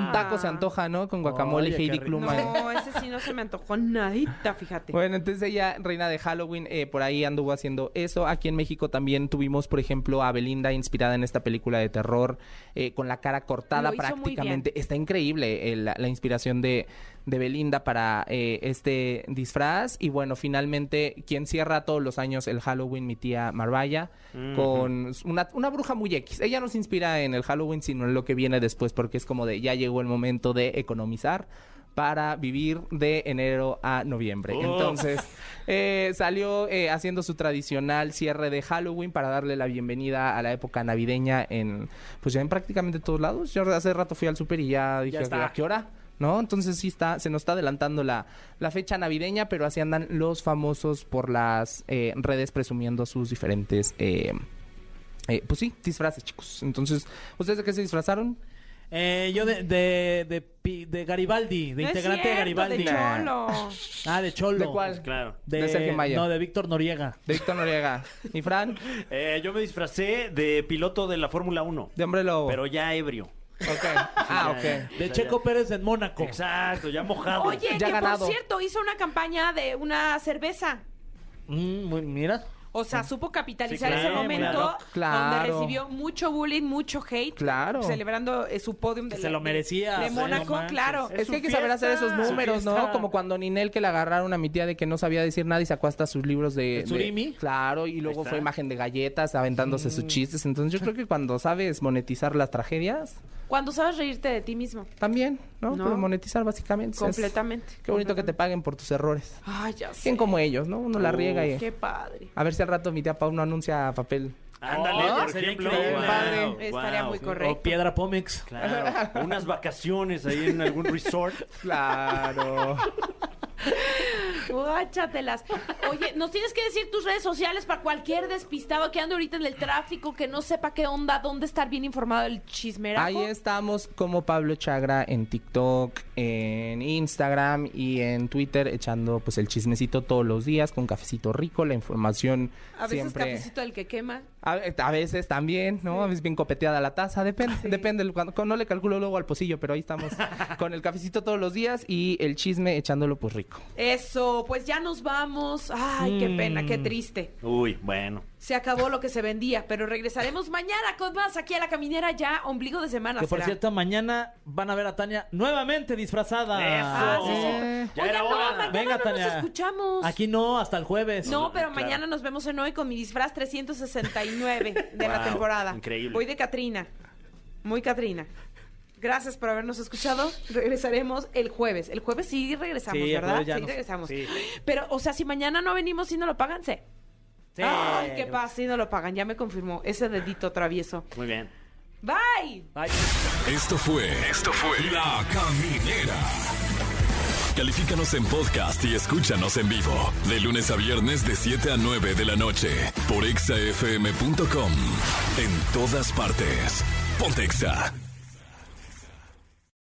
Un taco se antoja, ¿no? Con guacamole Oye, y Heidi Klum. No, ese sí no se me antojó nadita, fíjate. Bueno, entonces ella, reina de Halloween, eh, por ahí anduvo haciendo eso. Aquí en México también tuvimos, por ejemplo, a Belinda inspirada en esta película de terror, eh, con la cara cortada Lo hizo muy prácticamente. Está increíble eh, la, la inspiración de, de Belinda para eh, este disfraz. Y bueno, finalmente, quien cierra todos los años el Halloween, mi tía Marvaya, con una, una bruja muy X. Ella no se inspira en el Halloween, sino en lo que viene después, porque es como de ya llegó el momento de economizar para vivir de enero a noviembre. Oh. Entonces, eh, salió eh, haciendo su tradicional cierre de Halloween para darle la bienvenida a la época navideña en, pues ya en prácticamente todos lados. Yo hace rato fui al súper y ya dije, está. ¿a qué hora? ¿No? Entonces sí está, se nos está adelantando la, la fecha navideña, pero así andan los famosos por las eh, redes presumiendo sus diferentes, eh, pues sí, disfraces, chicos. Entonces, ¿ustedes de qué se disfrazaron? Eh, yo de, de, de, pi- de Garibaldi, de No es integrante de cierto, Garibaldi. de Cholo. Ah, de Cholo. ¿De cuál? Claro. De, De Sergio Mayer. No, de Víctor Noriega. De Víctor Noriega. ¿Y Fran? Eh, yo me disfracé de piloto de la Fórmula 1, De Hombre Lobo. pero ya ebrio. Ok. Ah, ya, ok. De Checo ya. Pérez en Mónaco. Exacto, ya mojado. Oye, Ya que ganado. por cierto hizo una campaña de una cerveza. Mm, muy- mira. O sea, supo capitalizar Sí, ese momento claro. Claro. donde recibió mucho bullying, mucho hate. Claro. Celebrando eh, su podium de Que la- se lo merecía, De Mónaco, no claro. Es, que hay que saber hacer esos números, ¿no? Como cuando Ninel que le agarraron a mi tía de que no sabía decir nada y sacó hasta sus libros de... ¿El surimi? de- claro, y luego fue imagen de galletas aventándose sus chistes. Entonces yo creo que cuando sabes monetizar las tragedias, Cuando sabes reírte de ti mismo. también, ¿no? No. Pero monetizar básicamente. es- Completamente. Qué bonito que te paguen por tus errores. Ay, ya sé. Bien como ellos, ¿no? Uno la riega y... Qué padre. A ver si al rato mi tía Pau no anuncia papel. Ándale, Oh, por sería ejemplo. increíble. Wow, Padre. wow. Estaría muy correcto. O Piedra Pómex. Claro, o unas vacaciones ahí en algún resort. Claro. Guáchatelas. Oye, nos tienes que decir tus redes sociales para cualquier despistado que ande ahorita en el tráfico, que no sepa qué onda, dónde estar bien informado del chismerajo. Ahí estamos como Pablo Chagra en TikTok, en Instagram y en Twitter echando pues el chismecito todos los días con cafecito rico, la información A veces siempre cafecito el que quema. a, a veces también, ¿no? A veces bien copeteada la taza, depende, depende, cuando, no le calculo luego al pocillo, pero ahí estamos con el cafecito todos los días y el chisme echándolo pues rico. Rico. Eso, pues ya nos vamos. Ay, qué pena, Mm. qué triste. Uy, bueno. Se acabó lo que se vendía, pero regresaremos mañana con más aquí a la caminera ya, ombligo de semana. Que por será. cierto, mañana van a ver a Tania nuevamente disfrazada. Ah, sí, sí. Eh, Ya Oigan, era no, hora. mañana Venga, no Tania. nos escuchamos. Aquí no, hasta el jueves. No, pero Claro. mañana nos vemos en hoy con mi disfraz 369 de la temporada. increíble. Voy de Catrina. Muy Catrina. Gracias por habernos escuchado. Regresaremos el jueves. El jueves sí regresamos, Sí, ¿verdad? ya sí nos- regresamos. sí. Pero, o sea, si mañana no venimos, si no lo pagan, sí. Sí. Ay, qué pasa, si no lo pagan. Ya me confirmó ese dedito travieso. Muy bien. Bye. Bye. Esto fue. Esto fue. La Caminera. Califícanos en podcast y escúchanos en vivo. De lunes a viernes, de 7 a 9 de la noche. Por exafm.com. En todas partes. Pontexa.